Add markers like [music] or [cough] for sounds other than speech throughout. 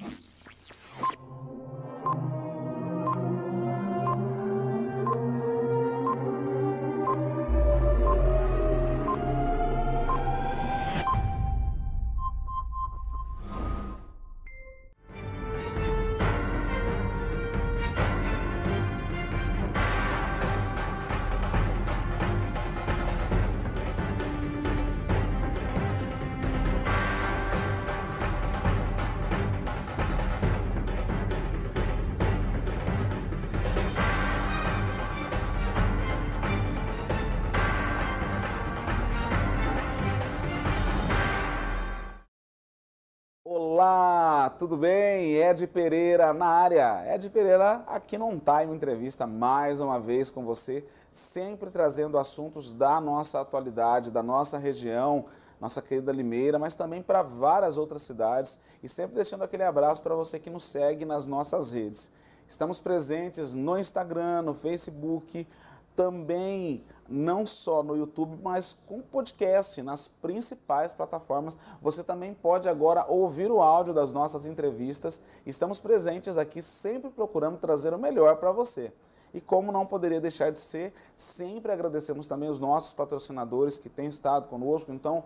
Olá, [laughs] tudo bem? Ed Pereira na área. Ed Pereira aqui no On Time Entrevista mais uma vez com você, sempre trazendo assuntos da nossa atualidade, da nossa região, nossa querida Limeira, mas também para várias outras cidades e sempre deixando aquele abraço para você que nos segue nas nossas redes. Estamos presentes no Instagram, no Facebook, também não só no YouTube, mas com podcast nas principais plataformas. Você também pode agora ouvir o áudio das nossas entrevistas. Estamos presentes aqui sempre procurando trazer o melhor para você. E como não poderia deixar de ser, sempre agradecemos também os nossos patrocinadores que têm estado conosco. Então,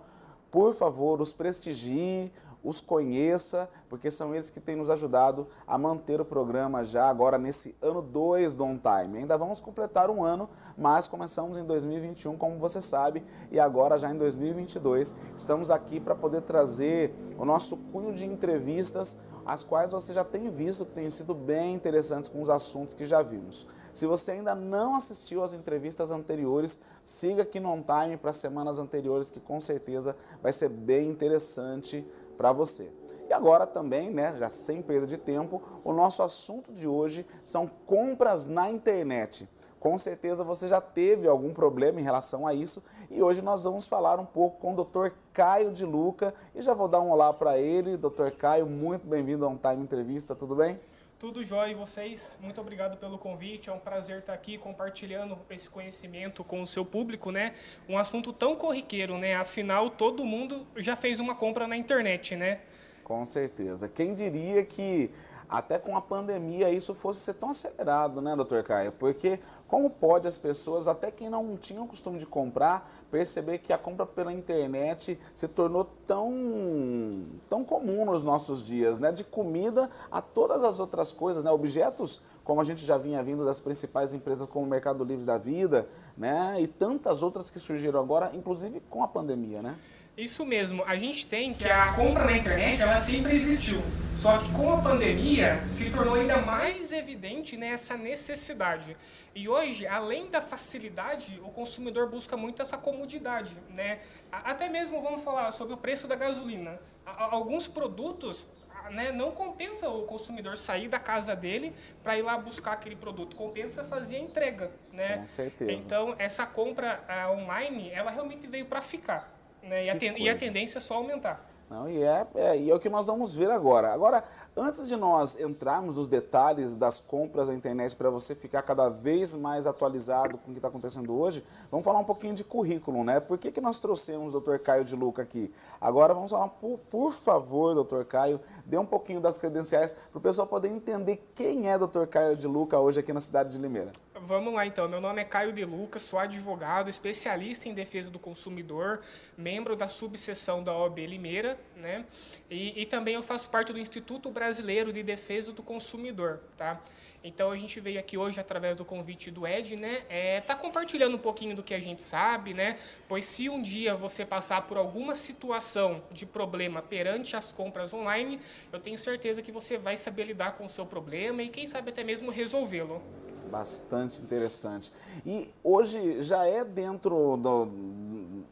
por favor, os prestigie, os conheça, porque são eles que têm nos ajudado a manter o programa já agora nesse ano 2 do On Time. Ainda vamos completar um ano, mas começamos em 2021, como você sabe, e agora já em 2022 estamos aqui para poder trazer o nosso cunho de entrevistas, as quais você já tem visto que têm sido bem interessantes com os assuntos que já vimos. Se você ainda não assistiu às entrevistas anteriores, siga aqui no On Time para semanas anteriores, que com certeza vai ser bem interessante para você. E agora também, né, já sem perda de tempo, o nosso assunto de hoje são compras na internet. Com certeza você já teve algum problema em relação a isso e hoje nós vamos falar um pouco com o Dr. Caio de Luca e já vou dar um olá para ele. Dr. Caio, muito bem-vindo a um Time Entrevista, tudo bem? Tudo jóia e vocês? Muito obrigado pelo convite. É um prazer estar aqui compartilhando esse conhecimento com o seu público, né? Um assunto tão corriqueiro, né? Afinal, todo mundo já fez uma compra na internet, né? Com certeza. Quem diria que até com a pandemia isso fosse ser tão acelerado, né, doutor Caio? Porque como pode as pessoas, até quem não tinham o costume de comprar, perceber que a compra pela internet se tornou tão, tão comum nos nossos dias, né? De comida a todas as outras coisas, né? Objetos, como a gente já vinha vindo das principais empresas como o Mercado Livre da Vida, né? E tantas outras que surgiram agora, inclusive com a pandemia, né? Isso mesmo, a gente tem que a compra na internet ela sempre existiu. Só que com a pandemia se tornou ainda mais evidente né, essa necessidade. E hoje, além da facilidade, o consumidor busca muito essa comodidade. Né? Até mesmo vamos falar sobre o preço da gasolina. Alguns produtos né, não compensa o consumidor sair da casa dele para ir lá buscar aquele produto. Compensa fazer a entrega. Né? Com certeza. Então, essa compra uh, online, ela realmente veio para ficar. Né? E, a ten, e, a tendência é só aumentar. Não, e, é, é, e é o que nós vamos ver agora. Agora, antes de nós entrarmos nos detalhes das compras na internet para você ficar cada vez mais atualizado com o que está acontecendo hoje, vamos falar um pouquinho de currículo, né? Por que, que nós trouxemos o Dr. Caio de Luca aqui? Agora vamos falar, por, por favor, Dr. Caio, dê um pouquinho das credenciais para o pessoal poder entender quem é Dr. Caio de Luca hoje aqui na cidade de Limeira. Vamos lá então. Meu nome é Caio de Lucas, sou advogado, especialista em defesa do consumidor, membro da subseção da OAB Limeira, né? E, e, também eu faço parte do Instituto Brasileiro de Defesa do Consumidor, tá? Então a gente veio aqui hoje através do convite do Ed, né? É, tá compartilhando um pouquinho do que a gente sabe, né? Pois se um dia você passar por alguma situação de problema perante as compras online, eu tenho certeza que você vai saber lidar com o seu problema e quem sabe até mesmo resolvê-lo. Bastante interessante. E hoje já é dentro do,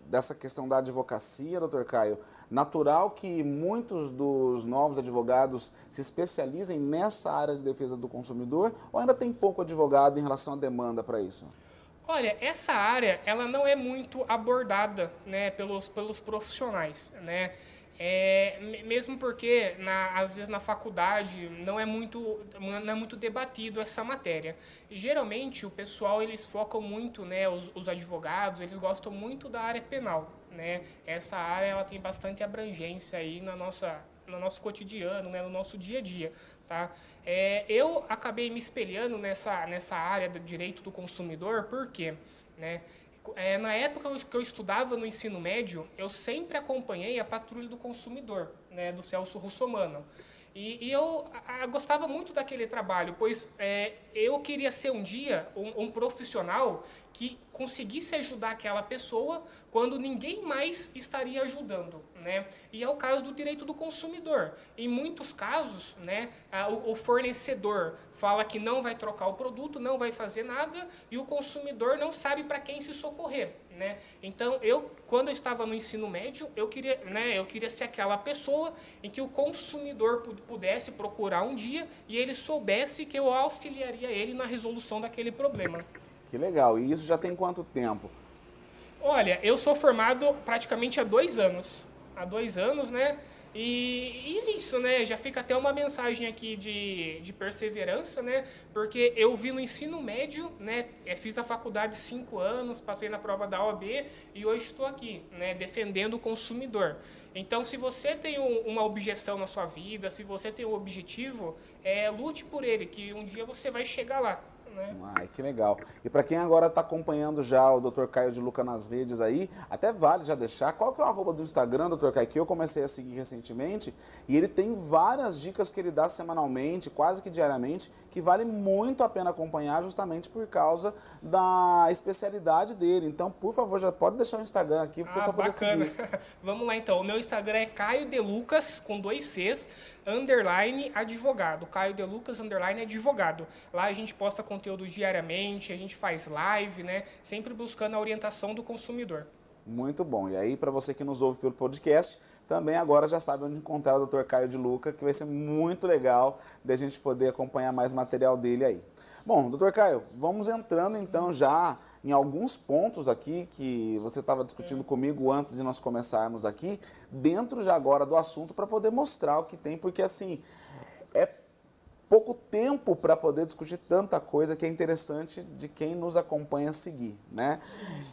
dessa questão da advocacia, doutor Caio, natural que muitos dos novos advogados se especializem nessa área de defesa do consumidor ou ainda tem pouco advogado em relação à demanda para isso? Olha, essa área ela não é muito abordada né, pelos, pelos profissionais. Né? É, mesmo porque, na, às vezes, na faculdade não é, muito, não é muito debatido essa matéria. Geralmente, o pessoal, eles focam muito, né, os, os advogados, eles gostam muito da área penal. Né? Essa área ela tem bastante abrangência aí na nossa, no nosso cotidiano, né, no nosso dia a dia. Tá? É, eu acabei me espelhando nessa, nessa área do direito do consumidor, por quê? Né? É, na época que eu estudava no ensino médio, eu sempre acompanhei a Patrulha do Consumidor, né, do Celso Russomano. E, e eu a, a, gostava muito daquele trabalho, pois é, eu queria ser um dia um, um, profissional que conseguisse ajudar aquela pessoa quando ninguém mais estaria ajudando, né? E é o caso do direito do consumidor. Em muitos casos, né, o, o fornecedor fala que não vai trocar o produto, não vai fazer nada e o consumidor não sabe para quem se socorrer. Né? Então, eu, quando eu estava no ensino médio, eu queria, né, eu queria ser aquela pessoa em que o consumidor pudesse procurar um dia e ele soubesse que eu auxiliaria ele na resolução daquele problema. Que legal. E isso já tem quanto tempo? Olha, eu sou formado praticamente há dois anos. Há dois anos, né? E, e, é isso, né? Já fica até uma mensagem aqui de, de perseverança, né? Porque eu vi no ensino médio, né? É, fiz a faculdade cinco anos, passei na prova da OAB e hoje estou aqui, né? Defendendo o consumidor. Então, se você tem um, uma objeção na sua vida, se você tem um objetivo, é, lute por ele, que um dia você vai chegar lá né? Ai, que legal. E para quem agora está acompanhando já o Dr. Caio de Luca nas redes aí, até vale já deixar, qual que é o arroba do Instagram, Dr. Caio, que eu comecei a seguir recentemente, e ele tem várias dicas que ele dá semanalmente, quase que diariamente, que vale muito a pena acompanhar justamente por causa da especialidade dele. Então, por favor, já pode deixar o Instagram aqui para o ah, pessoal poder seguir. [laughs] Vamos lá então. O meu Instagram é Caio de Lucas, com dois Cs, underline advogado. Caio de Lucas, underline advogado. Lá a gente posta conteúdo diariamente, a gente faz live, né? Sempre buscando a orientação do consumidor. Muito bom. E aí, para você que nos ouve pelo podcast, também agora já sabe onde encontrar o Dr. Caio de Luca, que vai ser muito legal de a gente poder acompanhar mais material dele aí. Bom, doutor Caio, vamos entrando então já em alguns pontos aqui que você estava discutindo comigo antes de nós começarmos aqui, dentro já agora do assunto, para poder mostrar o que tem, porque assim, pouco tempo para poder discutir tanta coisa que é interessante de quem nos acompanha seguir, né?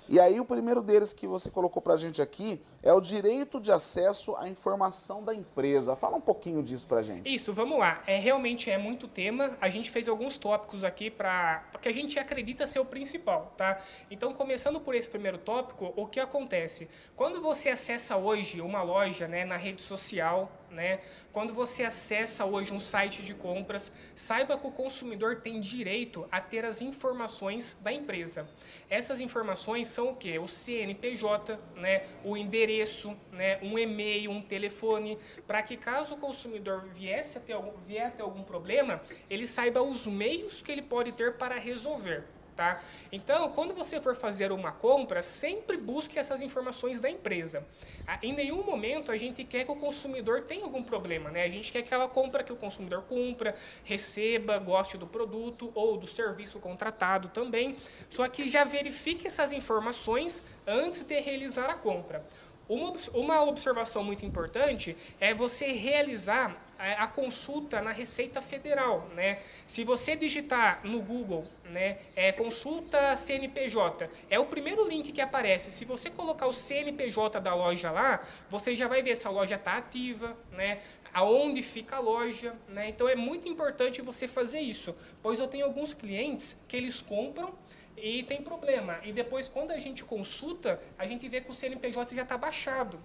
E aí o primeiro deles que você colocou para a gente aqui é o direito de acesso à informação da empresa. Fala um pouquinho disso para a gente. Isso, vamos lá. É realmente é muito tema. A gente fez alguns tópicos aqui para que a gente acredita ser o principal, tá? Então começando por esse primeiro tópico, o que acontece quando você acessa hoje uma loja, né, na rede social né? Quando você acessa hoje um site de compras, saiba que o consumidor tem direito a ter as informações da empresa. Essas informações são o que? O CNPJ, né? o endereço, né? um e-mail, um telefone, para que caso o consumidor viesse a ter, vier a ter algum problema, ele saiba os meios que ele pode ter para resolver. Tá? Então, quando você for fazer uma compra, sempre busque essas informações da empresa. Ah, em nenhum momento a gente quer que o consumidor tenha algum problema. Né? A gente quer que ela compra, que o consumidor cumpra, receba, goste do produto ou do serviço contratado também. Só que já verifique essas informações antes de realizar a compra. Uma, uma observação muito importante é você realizar a, a, consulta na Receita Federal. Né? Se você digitar no Google né, é, consulta CNPJ, é o primeiro link que aparece. Se você colocar o CNPJ da loja lá, você já vai ver se a loja está ativa, né, aonde fica a loja. Né? Então é muito importante você fazer isso, pois eu tenho alguns clientes que eles compram e tem problema. E depois, quando a gente consulta, a gente vê que o CNPJ já está baixado.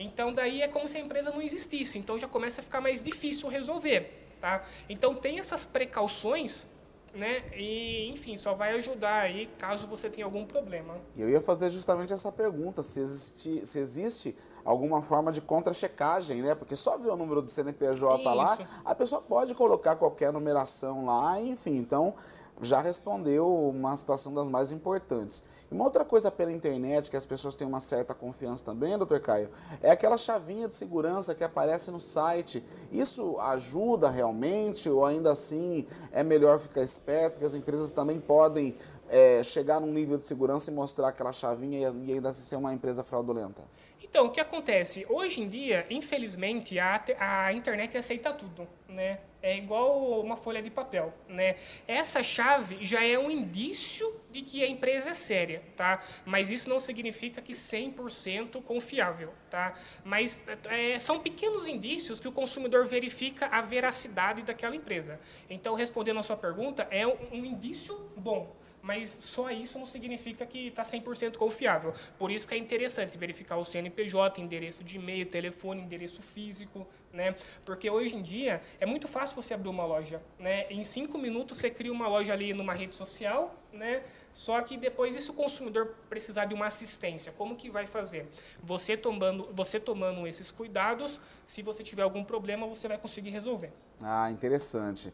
Então, daí é como se a empresa não existisse. Então, já começa a ficar mais difícil resolver. Tá? Então, tem essas precauções né? E, enfim, só vai ajudar aí caso você tenha algum problema. Eu ia fazer justamente essa pergunta, se existe, se existe alguma forma de contra-checagem, né? Porque só ver o número do CNPJ Isso. lá, a pessoa pode colocar qualquer numeração lá, enfim. Então, já respondeu uma situação das mais importantes. E uma outra coisa pela internet que as pessoas têm uma certa confiança também, doutor Caio, é aquela chavinha de segurança que aparece no site. Isso ajuda realmente ou ainda assim é melhor ficar esperto, porque as empresas também podem é, chegar num nível de segurança e mostrar aquela chavinha e ainda assim ser uma empresa fraudulenta? Então, o que acontece? Hoje em dia, infelizmente, a, a internet aceita tudo, né? É igual uma folha de papel, né? Essa chave já é um indício de que a empresa é séria, tá? Mas isso não significa que 100% confiável, tá? Mas é, são pequenos indícios que o consumidor verifica a veracidade daquela empresa. Então, respondendo a sua pergunta, é um, um indício bom, mas só isso não significa que está 100% confiável. Por isso que é interessante verificar o CNPJ, endereço de e-mail, telefone, endereço físico, né? Porque hoje em dia é muito fácil você abrir uma loja, né? Em cinco minutos você cria uma loja ali numa rede social, né? Só que depois, e se o consumidor precisar de uma assistência, como que vai fazer? Você tomando, você tomando esses cuidados, se você tiver algum problema, você vai conseguir resolver. Ah, interessante.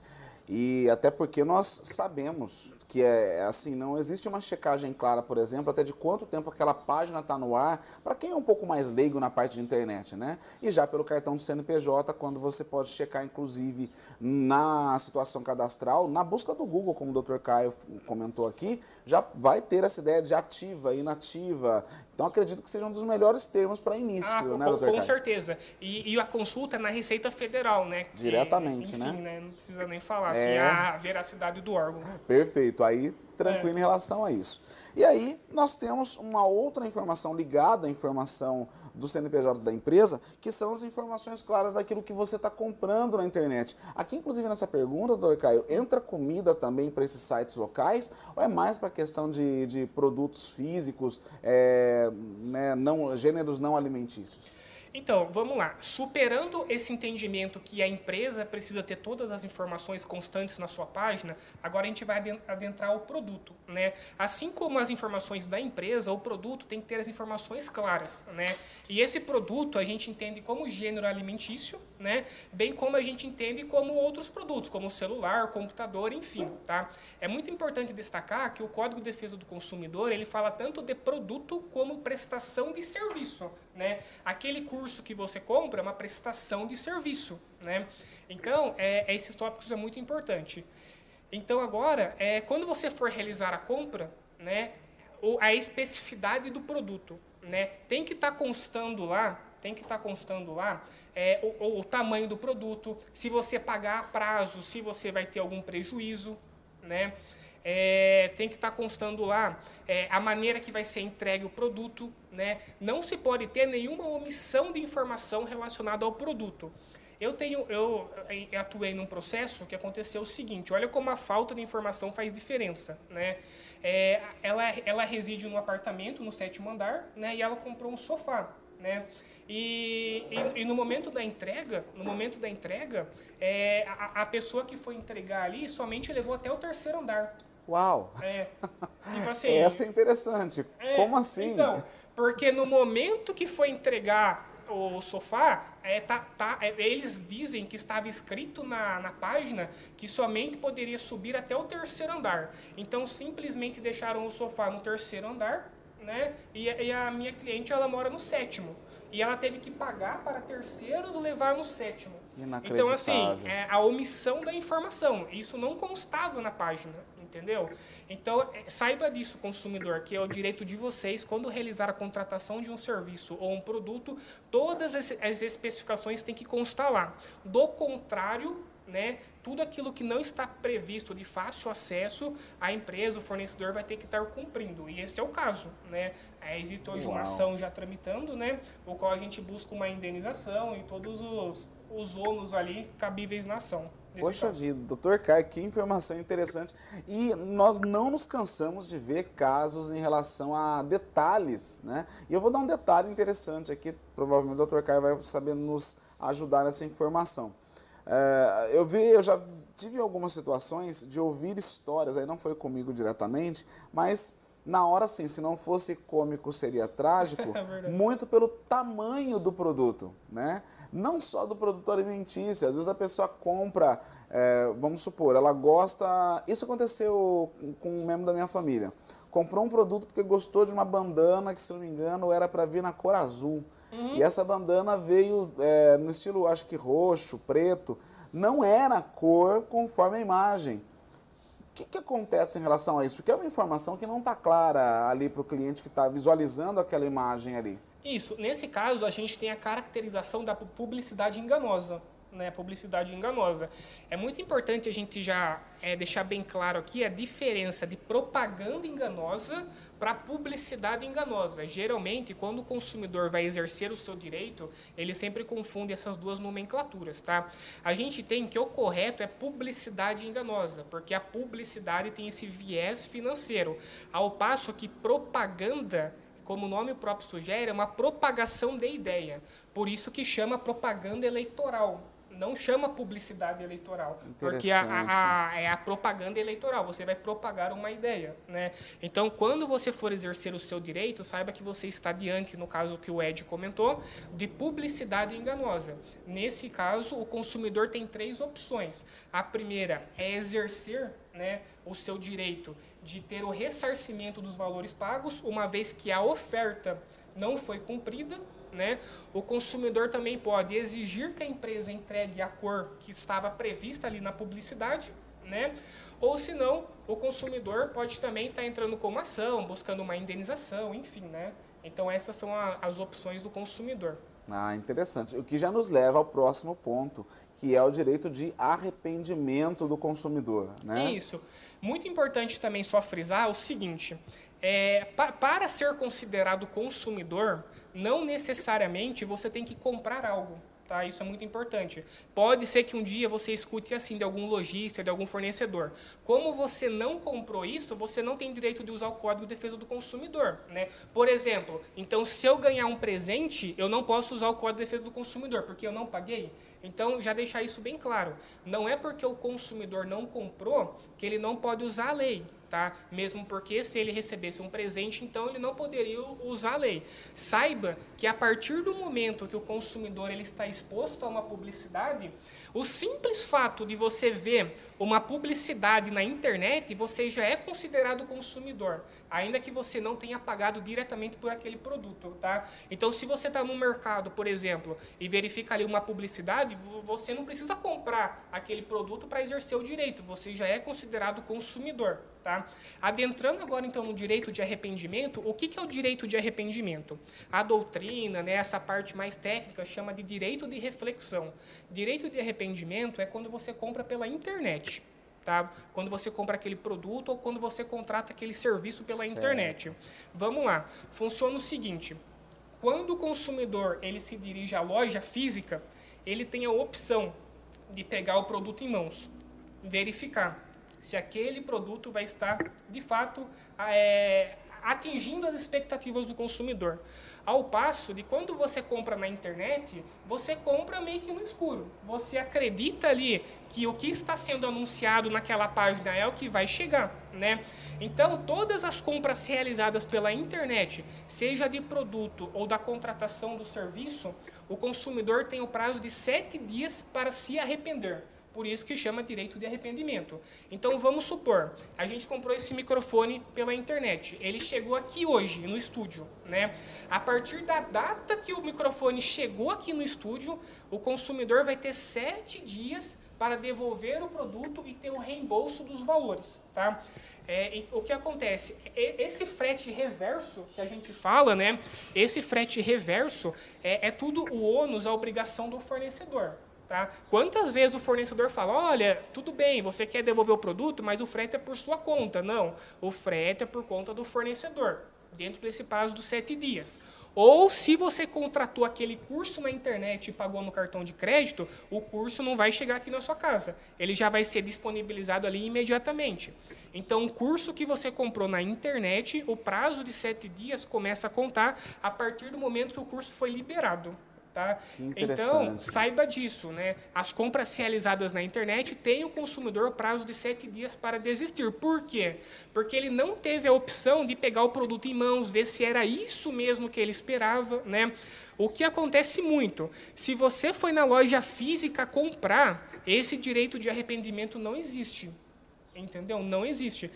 E até porque nós sabemos que é assim, não existe uma checagem clara, por exemplo, até de quanto tempo aquela página está no ar, para quem é um pouco mais leigo na parte de internet, né? E já pelo cartão do CNPJ, quando você pode checar, inclusive, na situação cadastral, na busca do Google, como o Dr. Caio comentou aqui, já vai ter essa ideia de ativa, inativa. Então acredito que seja um dos melhores termos para início, ah, né, com, Dr. Com Caio? certeza. E, e, a consulta é na Receita Federal, né? Diretamente, enfim, né? né? Não precisa nem falar, É. assim, a veracidade do órgão. Perfeito, aí tranquilo É. em relação a isso. E aí nós temos uma outra informação ligada à informação do CNPJ da empresa, que são as informações claras daquilo que você está comprando na internet. Aqui, inclusive, nessa pergunta, doutor Caio, entra comida também para esses sites locais ou é mais para a questão de, de produtos físicos, é, né, não, gêneros não alimentícios? Então, vamos lá. Superando esse entendimento que a empresa precisa ter todas as informações constantes na sua página, agora a gente vai aden- adentrar o produto, né? Assim como as informações da empresa, o produto tem que ter as informações claras, né? E esse produto a gente entende como gênero alimentício, né? Bem como a gente entende como outros produtos, como celular, computador, enfim, tá? É muito importante destacar que o Código de Defesa do Consumidor, ele fala tanto de produto como prestação de serviço, né? Aquele curso que você compra é uma prestação de serviço, né? Então, é, esses tópicos é muito importante. Então, agora, é, quando você for realizar a compra, né, o- a especificidade do produto, né, tem que estar constando lá, tem que estar constando lá é, o, o- tamanho do produto, se você pagar a prazo, se você vai ter algum prejuízo, né? É, tem que estar constando lá é, a maneira que vai ser entregue o produto, né? Não se pode ter nenhuma omissão de informação relacionada ao produto. Eu tenho, eu atuei num processo que aconteceu o seguinte. Olha como a falta de informação faz diferença, né? É, ela, ela reside no apartamento no sétimo andar, né? E ela comprou um sofá, né? E, e, e no momento da entrega, no momento da entrega, é, a, a pessoa que foi entregar ali somente levou até o terceiro andar. Uau! É, [laughs] tipo assim, Essa é interessante. é, Como assim? Então, porque no momento que foi entregar o sofá, é, tá, tá, é, eles dizem que estava escrito na, na página que somente poderia subir até o terceiro andar. Então, simplesmente deixaram o sofá no terceiro andar, né? E, a- e a minha cliente, ela mora no sétimo. E ela teve que pagar para terceiros levar no sétimo. Então, assim, é a omissão da informação. Isso não constava na página, entendeu? Então, é, saiba disso, consumidor, que é o direito de vocês, quando realizar a contratação de um serviço ou um produto, todas as, as especificações têm que constar lá. Do contrário, né, tudo aquilo que não está previsto de fácil acesso, a empresa, o fornecedor vai ter que estar cumprindo. E esse é o caso, né? É, existe hoje uma Uau. ação já tramitando, né, o qual a gente busca uma indenização e todos os, os ônus ali cabíveis na ação. Poxa caso. vida, doutor Caio, que informação interessante. E nós não nos cansamos de ver casos em relação a detalhes, né? E eu vou dar um detalhe interessante aqui, provavelmente o doutor Caio vai saber nos ajudar nessa informação. É, eu vi, eu já tive algumas situações de ouvir histórias, aí não foi comigo diretamente, mas na hora sim, se não fosse cômico seria trágico, [laughs] É muito pelo tamanho do produto, né? Não só do produto alimentício, às vezes a pessoa compra, é, vamos supor, ela gosta. Isso aconteceu com um membro da minha família. Comprou um produto porque gostou de uma bandana que, se não me engano, era para vir na cor azul. E essa bandana veio é, no estilo, acho que roxo, preto. Não era a cor conforme a imagem. O que, que acontece em relação a isso? Porque é uma informação que não está clara ali para o cliente que está visualizando aquela imagem ali. Isso. Nesse caso, a gente tem a caracterização da pu- publicidade enganosa. né, publicidade enganosa. É muito importante a gente já é, deixar bem claro aqui a diferença de propaganda enganosa para publicidade enganosa. Geralmente, quando o consumidor vai exercer o seu direito, ele sempre confunde essas duas nomenclaturas, tá? A gente tem que o correto é publicidade enganosa, porque a publicidade tem esse viés financeiro, ao passo que propaganda como o nome próprio sugere, é uma propagação de ideia. Por isso que chama propaganda eleitoral não chama publicidade eleitoral, porque a, a, é a propaganda eleitoral, você vai propagar uma ideia. Né? Então, quando você for exercer o seu direito, saiba que você está diante, no caso que o Ed comentou, de publicidade enganosa. Nesse caso, o consumidor tem três opções. A primeira é exercer né, o seu direito de ter o ressarcimento dos valores pagos, uma vez que a oferta não foi cumprida, né? O consumidor também pode exigir que a empresa entregue a cor que estava prevista ali na publicidade, né? Ou se não, o consumidor pode também estar tá entrando com uma ação, buscando uma indenização, enfim, né? Então essas são a, as opções do consumidor. Ah, interessante. O que já nos leva ao próximo ponto, que é o direito de arrependimento do consumidor, né? Isso. Muito importante também só frisar o seguinte: é, pa, para ser considerado consumidor, não necessariamente você tem que comprar algo. Tá? Isso é muito importante. Pode ser que um dia você escute assim de algum lojista, de algum fornecedor. Como você não comprou isso, você não tem direito de usar o Código de Defesa do Consumidor. Né? Por exemplo, então se eu ganhar um presente, eu não posso usar o Código de Defesa do Consumidor, porque eu não paguei. Então, já deixar isso bem claro. Não é porque o consumidor não comprou que ele não pode usar a lei tá? Mesmo porque se ele recebesse um presente, então ele não poderia usar a lei. Saiba que a partir do momento que o consumidor ele está exposto a uma publicidade, o simples fato de você ver uma publicidade na internet, você já é considerado consumidor, ainda que você não tenha pagado diretamente por aquele produto, tá? Então, se você está no mercado, por exemplo, e verifica ali uma publicidade, você não precisa comprar aquele produto para exercer o direito, você já é considerado consumidor. Tá? Adentrando agora então no direito de arrependimento, o que, que é o direito de arrependimento? A doutrina, né, essa parte mais técnica, chama de direito de reflexão. Direito de arrependimento é quando você compra pela internet. Tá? Quando você compra aquele produto ou quando você contrata aquele serviço pela certo. internet. Vamos lá. Funciona o seguinte: quando o consumidor ele se dirige à loja física, ele tem a opção de pegar o produto em mãos, verificar se aquele produto vai estar, de fato, é, atingindo as expectativas do consumidor. Ao passo de quando você compra na internet, você compra meio que no escuro. Você acredita ali que o que está sendo anunciado naquela página é o que vai chegar, né? Então, todas as compras realizadas pela internet, seja de produto ou da contratação do serviço, o consumidor tem o prazo de sete dias para se arrepender. Por isso que chama direito de arrependimento. Então vamos supor, a gente comprou esse microfone pela internet. Ele chegou aqui hoje no estúdio, né? A partir da data que o microfone chegou aqui no estúdio, o consumidor vai ter sete dias para devolver o produto e ter o reembolso dos valores, tá? É, o que acontece? Esse frete reverso que a gente fala, né? Esse frete reverso é, é tudo o ônus, a obrigação do fornecedor. Tá? Quantas vezes o fornecedor fala, olha, tudo bem, você quer devolver o produto, mas o frete é por sua conta. Não, o frete é por conta do fornecedor, dentro desse prazo dos sete dias. Ou se você contratou aquele curso na internet e pagou no cartão de crédito, o curso não vai chegar aqui na sua casa. Ele já vai ser disponibilizado ali imediatamente. Então, o curso que você comprou na internet, o prazo de sete dias começa a contar a partir do momento que o curso foi liberado. Tá? Então, saiba disso. Né? As compras realizadas na internet têm o consumidor prazo de sete dias para desistir. Por quê? Porque ele não teve a opção de pegar o produto em mãos, ver se era isso mesmo que ele esperava. Né? O que acontece muito, se você foi na loja física comprar, esse direito de arrependimento não existe. Entendeu? Não existe.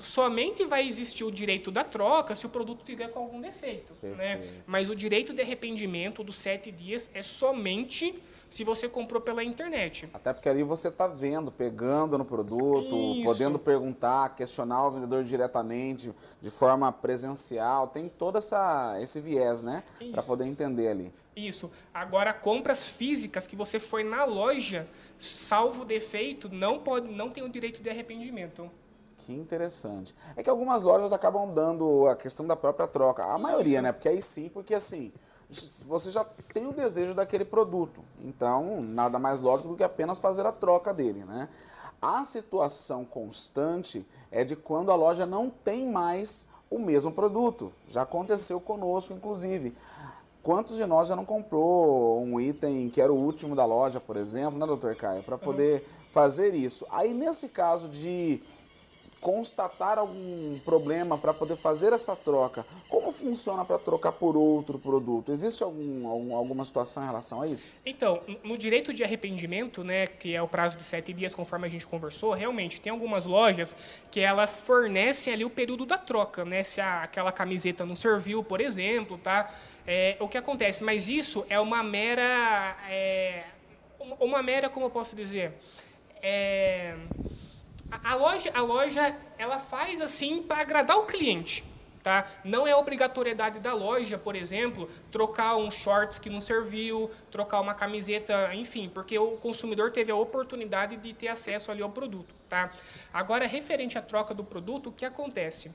Somente vai existir o direito da troca se o produto tiver com algum defeito. Né? Mas o direito de arrependimento dos sete dias é somente se você comprou pela internet. Até porque ali você está vendo, pegando no produto, Isso. podendo perguntar, questionar o vendedor diretamente, de forma presencial. Tem todo essa, esse viés, né? Para poder entender ali. Isso. Agora, compras físicas que você foi na loja, salvo defeito, não pode, não tem o direito de arrependimento. Que interessante. É que algumas lojas acabam dando a questão da própria troca. A maioria, Isso. né? Porque aí sim, porque assim, você já tem o desejo daquele produto. Então, nada mais lógico do que apenas fazer a troca dele, né? A situação constante é de quando a loja não tem mais o mesmo produto. Já aconteceu conosco, inclusive. Quantos de nós já não comprou um item que era o último da loja, por exemplo, né, doutor Caio? Para poder uhum. fazer isso. Aí, nesse caso de constatar algum problema para poder fazer essa troca, como funciona para trocar por outro produto? Existe algum, algum, alguma situação em relação a isso? Então, no direito de arrependimento, né, que é o prazo de sete dias, conforme a gente conversou, realmente tem algumas lojas que elas fornecem ali o período da troca, né? Se a, aquela camiseta não serviu, por exemplo, tá? É, o que acontece? Mas isso é uma mera, é, uma mera, como eu posso dizer, é, a, loja, a loja ela faz assim para agradar o cliente. Tá? Não é obrigatoriedade da loja, por exemplo, trocar um shorts que não serviu, trocar uma camiseta, enfim, porque o consumidor teve a oportunidade de ter acesso ali ao produto. Tá? Agora, referente à troca do produto, o que acontece?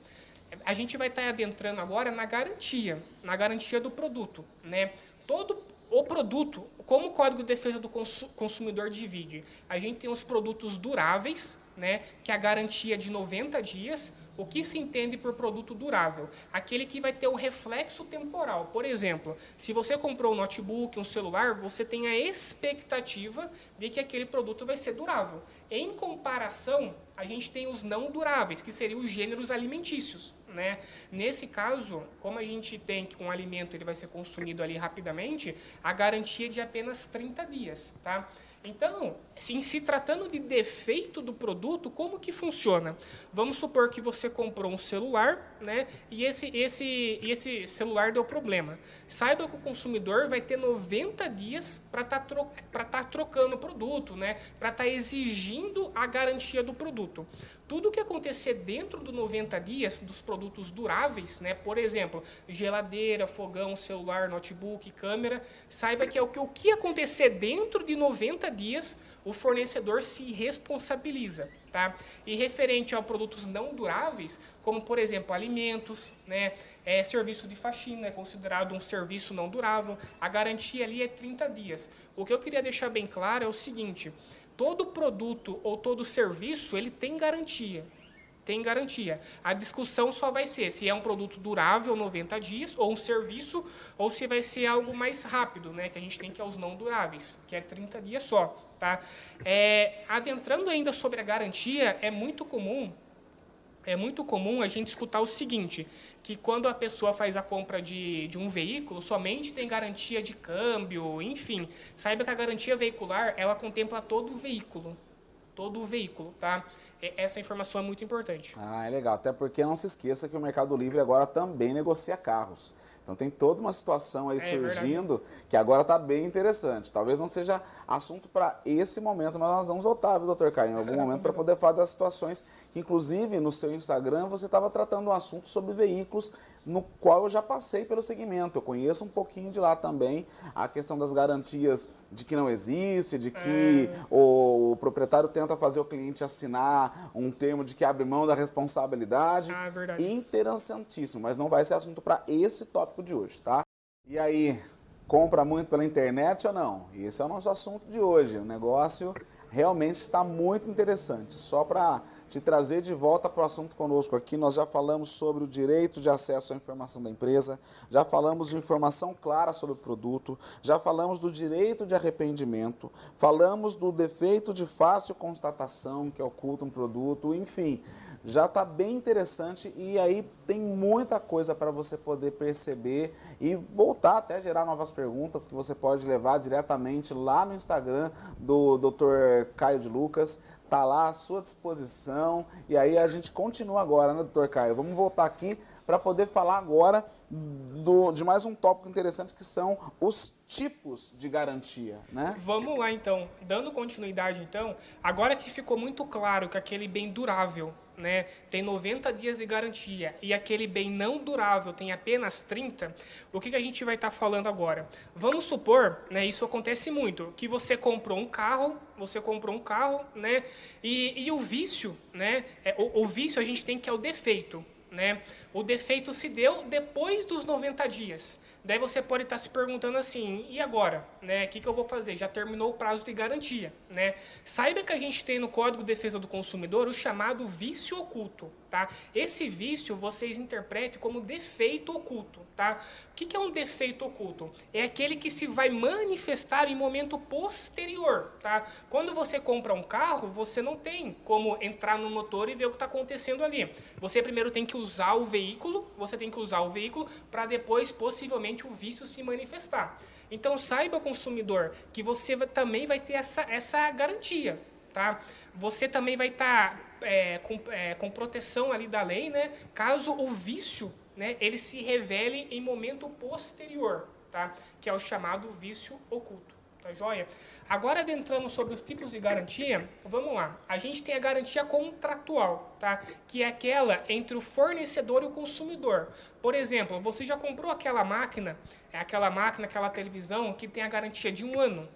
A gente vai estar adentrando agora na garantia, na garantia do produto. Né? Todo o produto, como o Código de Defesa do Consumidor divide, a gente tem os produtos duráveis, né, que é a garantia de 90 dias, o que se entende por produto durável? Aquele que vai ter o reflexo temporal. Por exemplo, se você comprou um notebook, um celular, você tem a expectativa de que aquele produto vai ser durável. Em comparação, a gente tem os não duráveis, que seriam os gêneros alimentícios. Né? Nesse caso, como a gente tem que um alimento ele vai ser consumido ali rapidamente, a garantia é de apenas 30 dias. Tá? Então, em se tratando de defeito do produto, como que funciona? Vamos supor que você comprou um celular, né? E esse, esse, esse celular deu problema. Saiba que o consumidor vai ter 90 dias para estar tá tro tá trocando o produto, né? Para estar tá exigindo a garantia do produto. Tudo que acontecer dentro dos 90 dias dos produtos duráveis, né? Por exemplo, geladeira, fogão, celular, notebook, câmera, saiba que é o que, o que acontecer dentro de 90 dias o fornecedor se responsabiliza. Tá? E referente a produtos não duráveis, como por exemplo alimentos, né, é, serviço de faxina é considerado um serviço não durável, a garantia ali é 30 dias. O que eu queria deixar bem claro é o seguinte: todo produto ou todo serviço ele tem garantia tem garantia. A discussão só vai ser se é um produto durável 90 dias, ou um serviço, ou se vai ser algo mais rápido, né? Que a gente tem que é os não duráveis, que é 30 dias só. Tá? É, adentrando ainda sobre a garantia, é muito comum é muito comum a gente escutar o seguinte, que quando a pessoa faz a compra de, de um veículo, somente tem garantia de câmbio, enfim. Saiba que a garantia veicular, ela contempla todo o veículo. Todo o veículo, tá? essa informação é muito importante. Ah, é legal. Até porque não se esqueça que o Mercado Livre agora também negocia carros. Então tem toda uma situação aí é, surgindo verdade. que agora está bem interessante. Talvez não seja assunto para esse momento, mas nós vamos voltar, viu, doutor Caio, em algum momento para poder falar das situações que, inclusive, no seu Instagram você estava tratando um assunto sobre veículos no qual eu já passei pelo segmento. Eu conheço um pouquinho de lá também a questão das garantias de que não existe, de que é. o, o, proprietário tenta fazer o cliente assinar um termo de que abre mão da responsabilidade. Ah, é verdade. Interessantíssimo, mas não vai ser assunto para esse tópico de hoje, tá? E aí, compra muito pela internet ou não? Esse é o nosso assunto de hoje. O negócio realmente está muito interessante. Só para te trazer de volta para o assunto conosco aqui, nós já falamos sobre o direito de acesso à informação da empresa, já falamos de informação clara sobre o produto, já falamos do direito de arrependimento, falamos do defeito de fácil constatação que oculta um produto, enfim já está bem interessante e aí tem muita coisa para você poder perceber e voltar até gerar novas perguntas que você pode levar diretamente lá no Instagram do Dr. Caio de Lucas. Tá lá à sua disposição. E aí a gente continua agora, né, doutor Caio? Vamos voltar aqui para poder falar agora do, de mais um tópico interessante que são os tipos de garantia, né? Vamos lá então, dando continuidade então, agora que ficou muito claro que aquele bem durável né, tem 90 dias de garantia e aquele bem não durável tem apenas 30, o que, que a gente vai estar tá falando agora? Vamos supor, né, isso acontece muito, que você comprou um carro, você comprou um carro, né, e, e o vício, né, é, o, o vício a gente tem que é o defeito, né, o defeito se deu depois dos 90 dias. Daí você pode estar se perguntando assim, e agora? Né? O que, que eu vou fazer? Já terminou o prazo de garantia. Né? Saiba que a gente tem no Código de Defesa do Consumidor o chamado vício oculto. Tá? Esse vício vocês interpretem como defeito oculto. Tá? O que, que é um defeito oculto? É aquele que se vai manifestar em momento posterior. Tá? Quando você compra um carro, você não tem como entrar no motor e ver o que está acontecendo ali. Você primeiro tem que usar o veículo, você tem que usar o veículo para depois, possivelmente, o vício se manifestar. Então saiba, consumidor, que você também vai ter essa, essa garantia. Tá? Você também vai estar tá é, com, é, com proteção ali da lei, né? Caso o vício, né, ele se revele em momento posterior, tá? Que é o chamado vício oculto, tá joia? Agora adentrando sobre os tipos de garantia, vamos lá. A gente tem a garantia contratual, tá? Que é aquela entre o fornecedor e o consumidor. Por exemplo, você já comprou aquela máquina, é aquela máquina, aquela televisão que tem a garantia de um ano,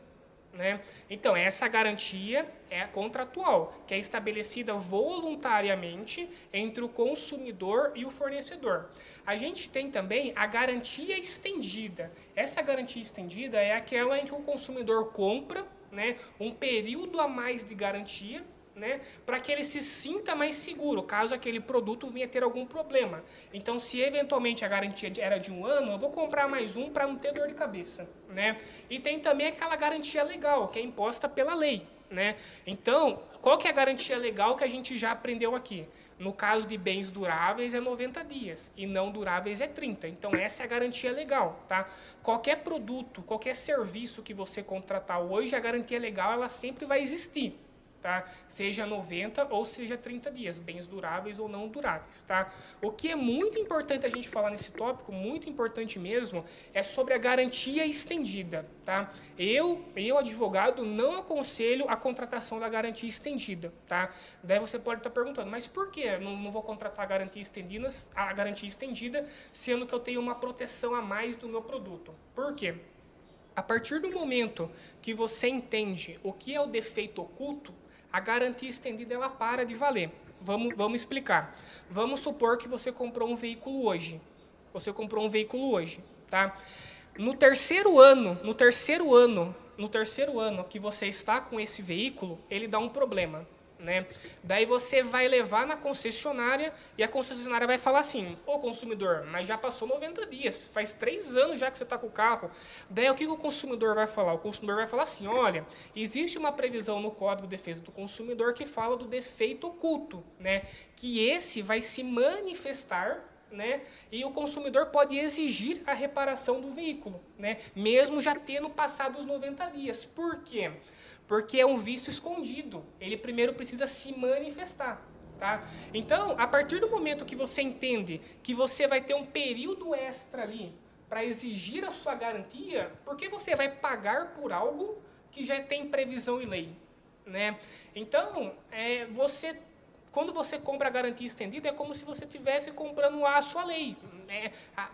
né? Então, essa garantia é contratual, que é estabelecida voluntariamente entre o consumidor e o fornecedor. A gente tem também a garantia estendida. Essa garantia estendida é aquela em que o consumidor compra né, um período a mais de garantia né, para que ele se sinta mais seguro, caso aquele produto venha ter algum problema. Então, se eventualmente a garantia era de um ano, eu vou comprar mais um para não ter dor de cabeça. Né? E tem também aquela garantia legal, que é imposta pela lei. Né? Então, qual que é a garantia legal que a gente já aprendeu aqui? No caso de bens duráveis é 90 dias e não duráveis é 30. Então essa é a garantia legal, tá? Qualquer produto, qualquer serviço que você contratar hoje, a garantia legal ela sempre vai existir tá? Seja 90 ou seja 30 dias, bens duráveis ou não duráveis, tá? O que é muito importante a gente falar nesse tópico, muito importante mesmo, é sobre a garantia estendida, tá? Eu, eu advogado, não aconselho a contratação da garantia estendida, tá? Daí você pode estar perguntando, mas por que não, não vou contratar a garantia estendida, a garantia estendida, sendo que eu tenho uma proteção a mais do meu produto? Por quê? A partir do momento que você entende o que é o defeito oculto, a garantia estendida ela para de valer. Vamos, vamos explicar. Vamos supor que você comprou um veículo hoje. Você comprou um veículo hoje, tá? No terceiro ano, no terceiro ano, no terceiro ano que você está com esse veículo, ele dá um problema. Né? Daí você vai levar na concessionária e a concessionária vai falar assim: Ô consumidor, mas já passou 90 dias, faz três anos já que você está com o carro. Daí o que o consumidor vai falar? O consumidor vai falar assim: olha, existe uma previsão no Código de Defesa do Consumidor que fala do defeito oculto, né? que esse vai se manifestar né? E o consumidor pode exigir a reparação do veículo, né? Mesmo já tendo passado os 90 dias. Por quê? Porque é um vício escondido. Ele primeiro precisa se manifestar. Tá? Então, a partir do momento que você entende que você vai ter um período extra ali para exigir a sua garantia, porque você vai pagar por algo que já tem previsão em lei. Né? Então, é, você quando você compra a garantia estendida, é como se você estivesse comprando a sua lei. É,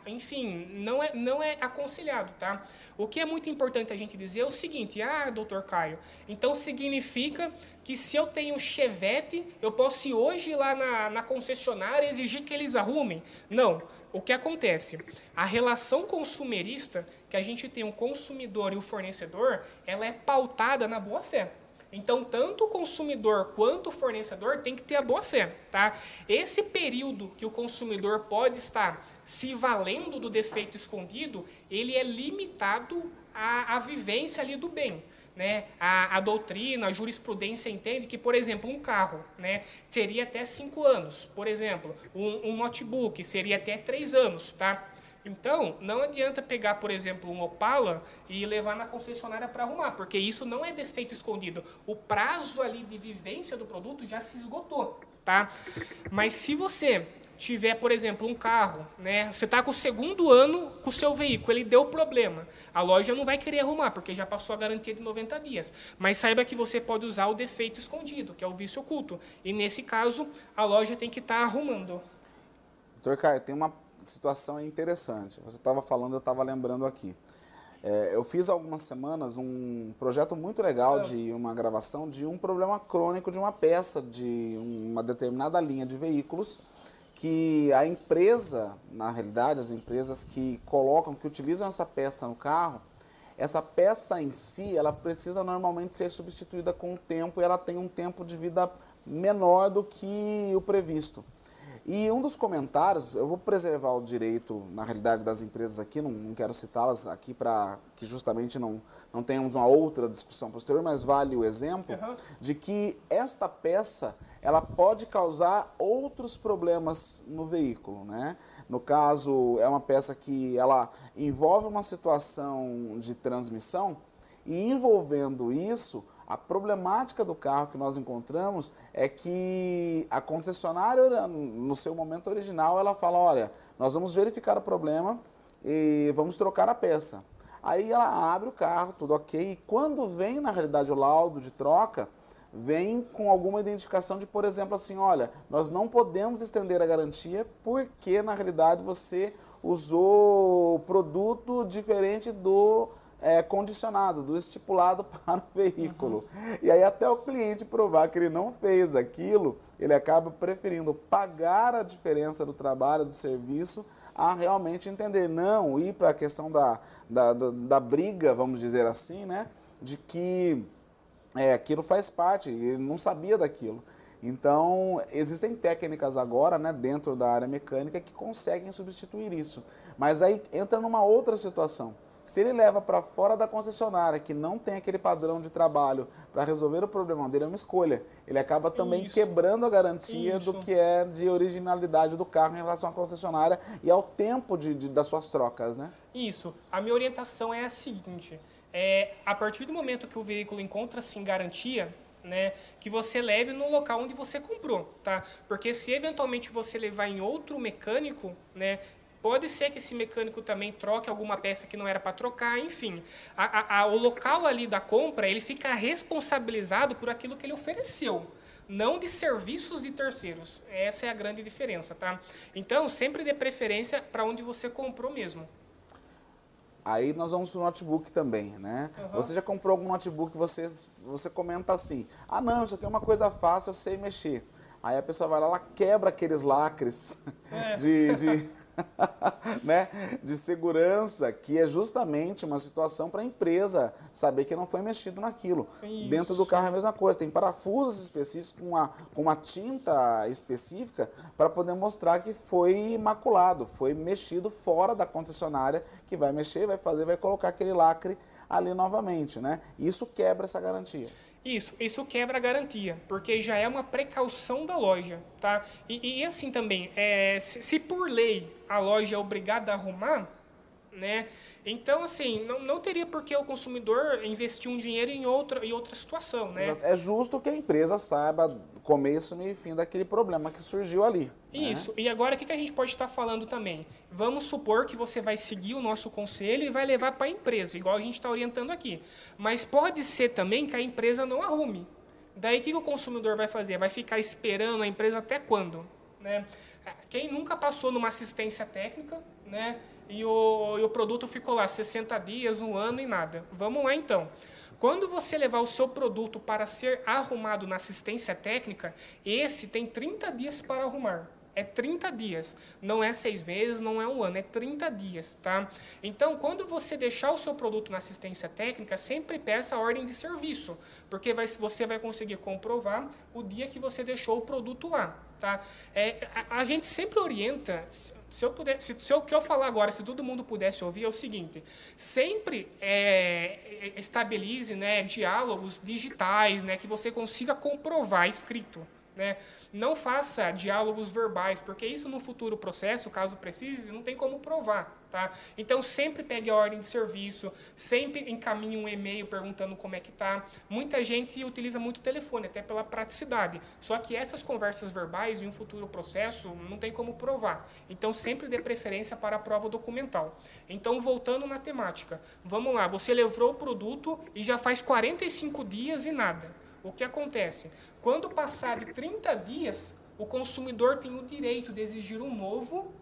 enfim, não é, não é aconselhado, tá? O que é muito importante a gente dizer é o seguinte, ah, doutor Caio, então significa que se eu tenho um Chevette, eu posso ir hoje lá na, na concessionária exigir que eles arrumem? Não. O que acontece? A relação consumerista, que a gente tem o um consumidor e o fornecedor, ela é pautada na boa-fé. Então, tanto o consumidor quanto o fornecedor tem que ter a boa fé, tá? Esse período que o consumidor pode estar se valendo do defeito escondido, ele é limitado à, à vivência ali do bem. Né? A, a, doutrina, a jurisprudência entende que, por exemplo, um carro né, seria até cinco anos. Por exemplo, um, um notebook seria até três anos. Tá? Então, não adianta pegar, por exemplo, um Opala e levar na concessionária para arrumar, porque isso não é defeito escondido. O prazo ali de vivência do produto já se esgotou, tá? Mas se você tiver, por exemplo, um carro, né? Você está com o segundo ano com o seu veículo, ele deu problema. A loja não vai querer arrumar, porque já passou a garantia de 90 dias. Mas saiba que você pode usar o defeito escondido, que é o vício oculto. E nesse caso, a loja tem que estar tá arrumando. Doutor Caio, tem uma situação interessante. Você estava falando, eu estava lembrando aqui. É, eu fiz há algumas semanas um projeto muito legal de uma gravação de um problema crônico de uma peça de uma determinada linha de veículos que a empresa, na realidade, as empresas que colocam, que utilizam essa peça no carro, essa peça em si, ela precisa normalmente ser substituída com o tempo e ela tem um tempo de vida menor do que o previsto. E um dos comentários, eu vou preservar o direito, na realidade, das empresas aqui, não, não quero citá-las aqui para que justamente não, não tenhamos uma outra discussão posterior, mas vale o exemplo uhum. de que esta peça ela pode causar outros problemas no veículo, né? No caso, é uma peça que ela envolve uma situação de transmissão e envolvendo isso, a problemática do carro que nós encontramos é que a concessionária, no seu momento original, ela fala, olha, nós vamos verificar o problema e vamos trocar a peça. Aí ela abre o carro, tudo ok, e quando vem, na realidade, o laudo de troca, vem com alguma identificação de, por exemplo, assim, olha, nós não podemos estender a garantia porque, na realidade, você usou produto diferente do é, condicionado, do estipulado [laughs] para o veículo. Uhum. E aí até o cliente provar que ele não fez aquilo, ele acaba preferindo pagar a diferença do trabalho, do serviço, a realmente entender. Não ir para a questão da, da, da, da, briga, vamos dizer assim, né? De que é, aquilo faz parte, ele não sabia daquilo. Então, existem técnicas agora, né, dentro da área mecânica, que conseguem substituir isso. Mas aí entra numa outra situação se ele leva para fora da concessionária, que não tem aquele padrão de trabalho para resolver o problema dele, é uma escolha. Ele acaba também Isso. quebrando a garantia Isso. do que é de originalidade do carro em relação à concessionária e ao tempo de, de das suas trocas, né? Isso. A minha orientação é a seguinte: é, a partir do momento que o veículo encontra-se em garantia, né, que você leve no local onde você comprou, tá? Porque se eventualmente você levar em outro mecânico, né, Pode ser que esse mecânico também troque alguma peça que não era para trocar, enfim. A, a, o local ali da compra, ele fica responsabilizado por aquilo que ele ofereceu, não de serviços de terceiros. Essa é a grande diferença, tá? Então, sempre dê preferência para onde você comprou mesmo. Aí nós vamos para o notebook também, né? Uhum. Você já comprou algum notebook, você, você comenta assim, ah não, isso aqui é uma coisa fácil, eu sei mexer. Aí a pessoa vai lá, ela quebra aqueles lacres é. [laughs] de, de [laughs] né, de segurança, que é justamente uma situação para a empresa saber que não foi mexido naquilo. Isso. Dentro do carro é a mesma coisa, tem parafusos específicos com uma, com uma tinta específica para poder mostrar que foi maculado, foi mexido fora da concessionária, que vai mexer, vai fazer, vai colocar aquele lacre ali novamente, né? Isso quebra essa garantia. Isso, isso quebra a garantia, porque já é uma precaução da loja, tá? E, e assim também, é, se, se, por lei a loja é obrigada a arrumar, né? Então, assim, não, não teria por que o consumidor investir um dinheiro em outra, em outra situação, né? É justo que a empresa saiba começo, meio e fim daquele problema que surgiu ali. Né? Isso. Né? E agora, o que a gente pode estar falando também? Vamos supor que você vai seguir o nosso conselho e vai levar para a empresa, igual a gente está orientando aqui. Mas pode ser também que a empresa não arrume. Daí, o que o consumidor vai fazer? Vai ficar esperando a empresa até quando? Né? Quem nunca passou numa assistência técnica, né? E o, e o produto ficou lá 60 dias, um ano e nada. Vamos lá então. Quando você levar o seu produto para ser arrumado na assistência técnica, esse tem 30 dias para arrumar. É 30 dias. Não é seis meses, não é um ano, é 30 dias, tá? Então, quando você deixar o seu produto na assistência técnica, sempre peça a ordem de serviço, porque vai, você vai conseguir comprovar o dia que você deixou o produto lá, tá? É, a, a gente sempre orienta, se eu puder, se, se o que eu falar agora, se todo mundo pudesse ouvir, é o seguinte: sempre é, é, estabilize né, diálogos digitais, né, que você consiga comprovar escrito. Né? Não faça diálogos verbais, porque isso no futuro processo, caso precise, não tem como provar. Tá? Então, sempre pegue a ordem de serviço, sempre encaminhe um e-mail perguntando como é que está. Muita gente utiliza muito o telefone, até pela praticidade. Só que essas conversas verbais, em um futuro processo, não tem como provar. Então, sempre dê preferência para a prova documental. Então, voltando na temática. Vamos lá, você levou o produto e já faz 45 dias e nada. O que acontece? Quando passar de 30 dias, o consumidor tem o direito de exigir um novo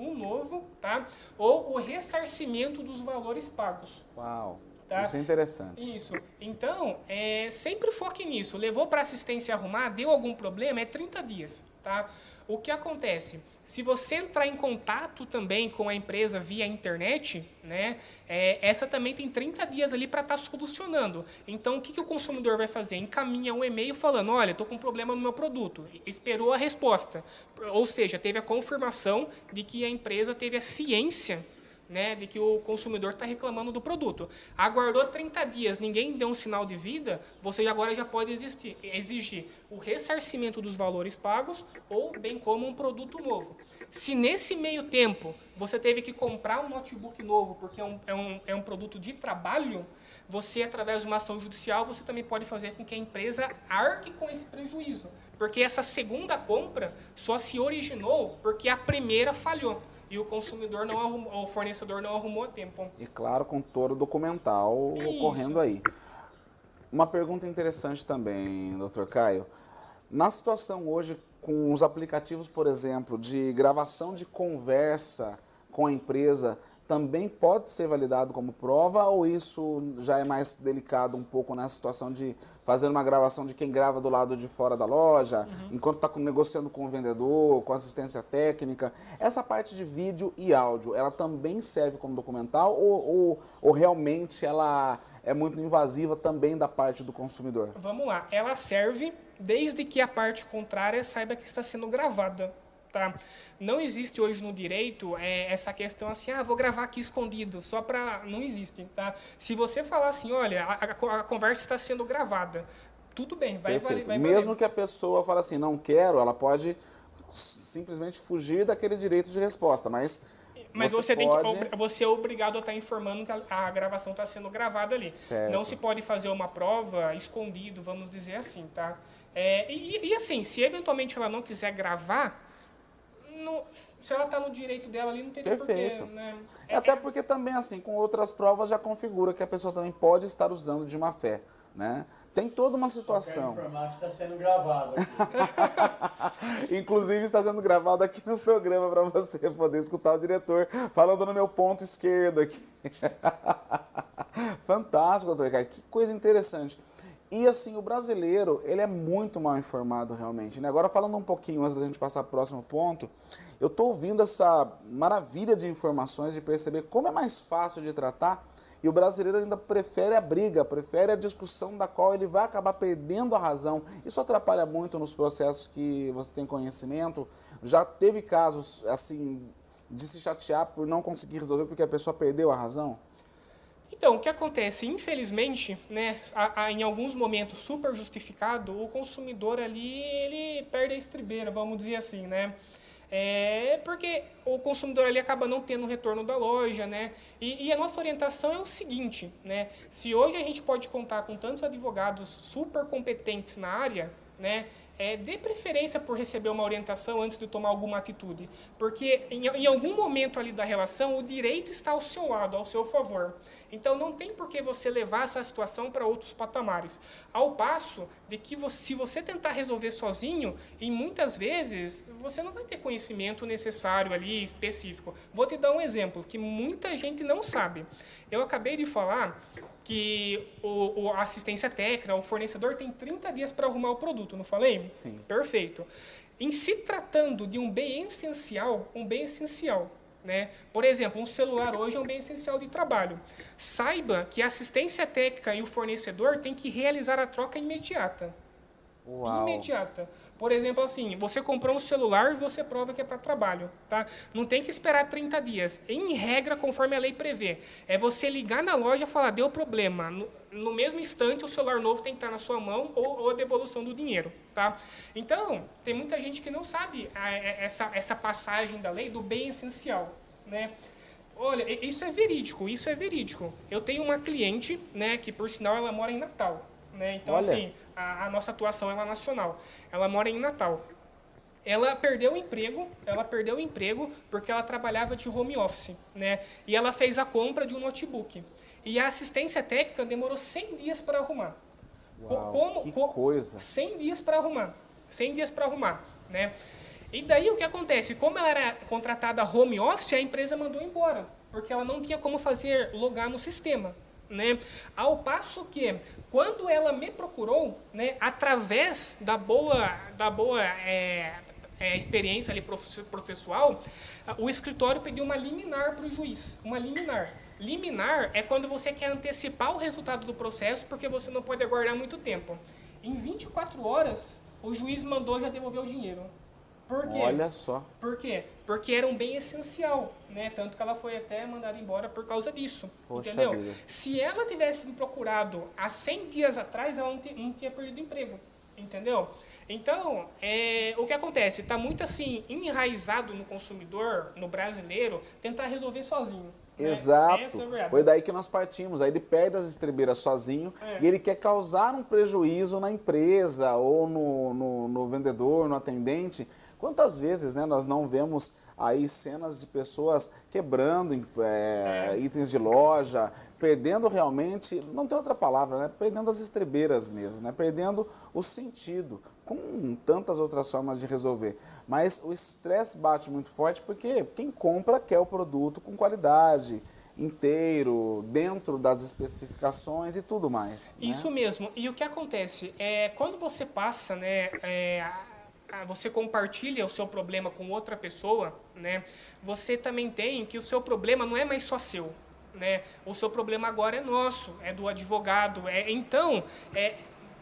um novo, tá? Ou o ressarcimento dos valores pagos. Uau! Tá? Isso é interessante. Isso. Então, é, sempre foque nisso. Levou para assistência arrumar, deu algum problema, é 30 dias, tá? O que acontece? Se você entrar em contato também com a empresa via internet, né, é, essa também tem 30 dias ali para estar tá solucionando. Então, o que, que o consumidor vai fazer? Encaminha um e-mail falando, olha, estou com um problema no meu produto. Esperou a resposta. Ou seja, teve a confirmação de que a empresa teve a ciência né, de que o consumidor está reclamando do produto. Aguardou 30 dias, ninguém deu um sinal de vida, você agora já pode existir, exigir o ressarcimento dos valores pagos ou bem como um produto novo. Se nesse meio tempo você teve que comprar um notebook novo porque é um, é um, é um produto de trabalho, você, através de uma ação judicial, você também pode fazer com que a empresa arque com esse prejuízo. Porque essa segunda compra só se originou porque a primeira falhou e o consumidor não arrumou, o fornecedor não arrumou a tempo. E claro, com todo o documental é ocorrendo aí. Uma pergunta interessante também, doutor Caio. Na situação hoje, com os aplicativos, por exemplo, de gravação de conversa com a empresa, também pode ser validado como prova ou isso já é mais delicado um pouco nessa situação de fazer uma gravação de quem grava do lado de fora da loja, uhum. enquanto está negociando com o vendedor, com assistência técnica? Essa parte de vídeo e áudio, ela também serve como documental ou, ou, ou realmente ela é muito invasiva também da parte do consumidor? Vamos lá, ela serve desde que a parte contrária saiba que está sendo gravada. Tá? Não existe hoje no direito é, essa questão assim, ah, vou gravar aqui escondido, só para... Não existe, tá? Se você falar assim, olha, a, a, a conversa está sendo gravada, tudo bem, vai valer. Vai Mesmo valer. que a pessoa fale assim, não quero, ela pode simplesmente fugir daquele direito de resposta, mas... Mas você, você pode... tem que, você é obrigado a estar informando que a, a gravação está sendo gravada ali. Certo. Não se pode fazer uma prova escondido, vamos dizer assim, tá? É, e, e assim, se eventualmente ela não quiser gravar, não, se ela está no direito dela ali, não teria Perfeito. porquê. Né? É, Até porque também, assim, com outras provas já configura que a pessoa também pode estar usando de má fé. Né? Tem toda uma situação. Só informar que está sendo gravado aqui. [laughs] Inclusive está sendo gravado aqui no programa para você poder escutar o diretor falando no meu ponto esquerdo aqui. [laughs] Fantástico, doutor Ricardo. Que coisa interessante. E assim, o brasileiro, ele é muito mal informado realmente. Né? Agora, falando um pouquinho antes da gente passar para o próximo ponto, eu estou ouvindo essa maravilha de informações, de perceber como é mais fácil de tratar, e o brasileiro ainda prefere a briga, prefere a discussão da qual ele vai acabar perdendo a razão. Isso atrapalha muito nos processos que você tem conhecimento. Já teve casos, assim, de se chatear por não conseguir resolver porque a pessoa perdeu a razão? Então, o que acontece? Infelizmente, né, a, a, em alguns momentos super justificado, o consumidor ali ele perde a estribeira, vamos dizer assim, né? É porque o consumidor ali acaba não tendo retorno da loja, né? E, e, a nossa orientação é o seguinte, né? Se hoje a gente pode contar com tantos advogados super competentes na área, né? É, dê preferência por receber uma orientação antes de tomar alguma atitude. Porque em, em, algum momento ali da relação, o direito está ao seu lado, ao seu favor. Então não tem por que você levar essa situação para outros patamares. Ao passo de que você, se você tentar resolver sozinho, e muitas vezes você não vai ter conhecimento necessário ali específico. Vou te dar um exemplo que muita gente não sabe. Eu acabei de falar que o, o, assistência técnica, o fornecedor tem 30 dias para arrumar o produto, não falei? Sim. Perfeito. Em se tratando de um bem essencial, um bem essencial, né? Por exemplo, um celular hoje é um bem essencial de trabalho. Saiba que a assistência técnica e o fornecedor têm que realizar a troca imediata. Uau. Imediata. Por exemplo, assim, você comprou um celular e você prova que é para trabalho, tá? Não tem que esperar 30 dias. Em regra, conforme a lei prevê, é você ligar na loja e falar, deu problema. No, no mesmo instante, o celular novo tem que estar na sua mão ou, ou a devolução do dinheiro, tá? Então, tem muita gente que não sabe a, essa, essa passagem da lei do bem essencial, né? Olha, isso é verídico, isso é verídico. Eu tenho uma cliente, né, que por sinal ela mora em Natal, né? Então, Olha. assim, a, a nossa atuação é nacional. Ela mora em Natal. Ela perdeu o emprego, ela perdeu o emprego porque ela trabalhava de home office, né? E ela fez a compra de um notebook. E a assistência técnica demorou 100 dias para arrumar. Uau, Como, que coisa. 100 dias para arrumar. 100 dias para arrumar, né? E daí o que acontece? Como ela era contratada home office, a empresa mandou embora, porque ela não tinha como fazer logar no sistema. Né? Ao passo que, quando ela me procurou, né, através da boa, da boa é, é, experiência ali processual, o escritório pediu uma liminar para o juiz. Uma liminar. Liminar é quando você quer antecipar o resultado do processo porque você não pode aguardar muito tempo. Em 24 horas, o juiz mandou já devolver o dinheiro. Por quê? Olha só. Por quê? Porque era um bem essencial, né? Tanto que ela foi até mandada embora por causa disso, Poxa entendeu? Vida. Se ela tivesse me procurado há 100 dias atrás, ela não, não tinha perdido emprego, entendeu? Então, é, o que acontece? Está muito assim, enraizado no consumidor, no brasileiro, tentar resolver sozinho. Né? Exato. É Foi daí que nós partimos. Aí ele perde as estribeiras sozinho é. e ele quer causar um prejuízo na empresa ou no, no, no vendedor, no atendente, Quantas vezes né, nós não vemos aí cenas de pessoas quebrando é, é. itens de loja, perdendo realmente, não tem outra palavra, né? Perdendo as estrebeiras mesmo, né? Perdendo o sentido, com tantas outras formas de resolver. Mas o estresse bate muito forte porque quem compra quer o produto com qualidade, inteiro, dentro das especificações e tudo mais. Né? Isso mesmo. E o que acontece é quando você passa, né, é, você compartilha o seu problema com outra pessoa, né, você também tem que o seu problema não é mais só seu. Né? O seu problema agora é nosso, é do advogado. É, então, é,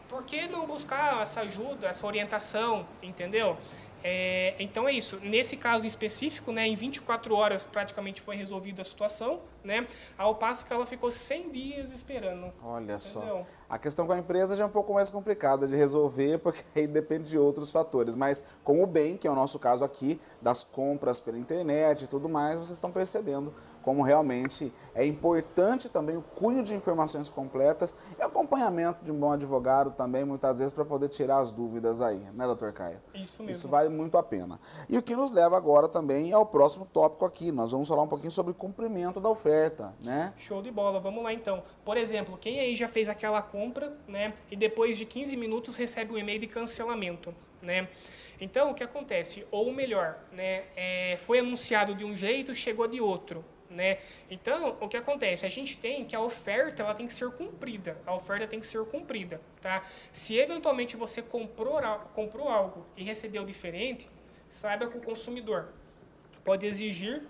por que não buscar essa ajuda, essa orientação, entendeu? É, então é isso. Nesse caso em específico, né, em 24 horas praticamente foi resolvida a situação, né, ao passo que ela ficou 100 dias esperando. Olha entendeu? só. A questão com a empresa já é um pouco mais complicada de resolver, porque aí depende de outros fatores. Mas com o bem, que é o nosso caso aqui, das compras pela internet e tudo mais, vocês estão percebendo como realmente é importante também o cunho de informações completas e acompanhamento de um bom advogado também, muitas vezes, para poder tirar as dúvidas aí, né, doutor Caio? Isso mesmo. Isso vale muito a pena. E o que nos leva agora também ao próximo tópico aqui. Nós vamos falar um pouquinho sobre cumprimento da oferta, né? Show de bola, vamos lá então. Por exemplo, quem aí já fez aquela compra, né, e depois de 15 minutos recebe um e-mail de cancelamento, né? Então, o que acontece? Ou melhor, né, é, foi anunciado de um jeito, chegou de outro, né? Então, o que acontece? A gente tem que a oferta ela tem que ser cumprida. A oferta tem que ser cumprida. Tá? Se eventualmente você comprou, comprou algo e recebeu diferente, saiba que o consumidor pode exigir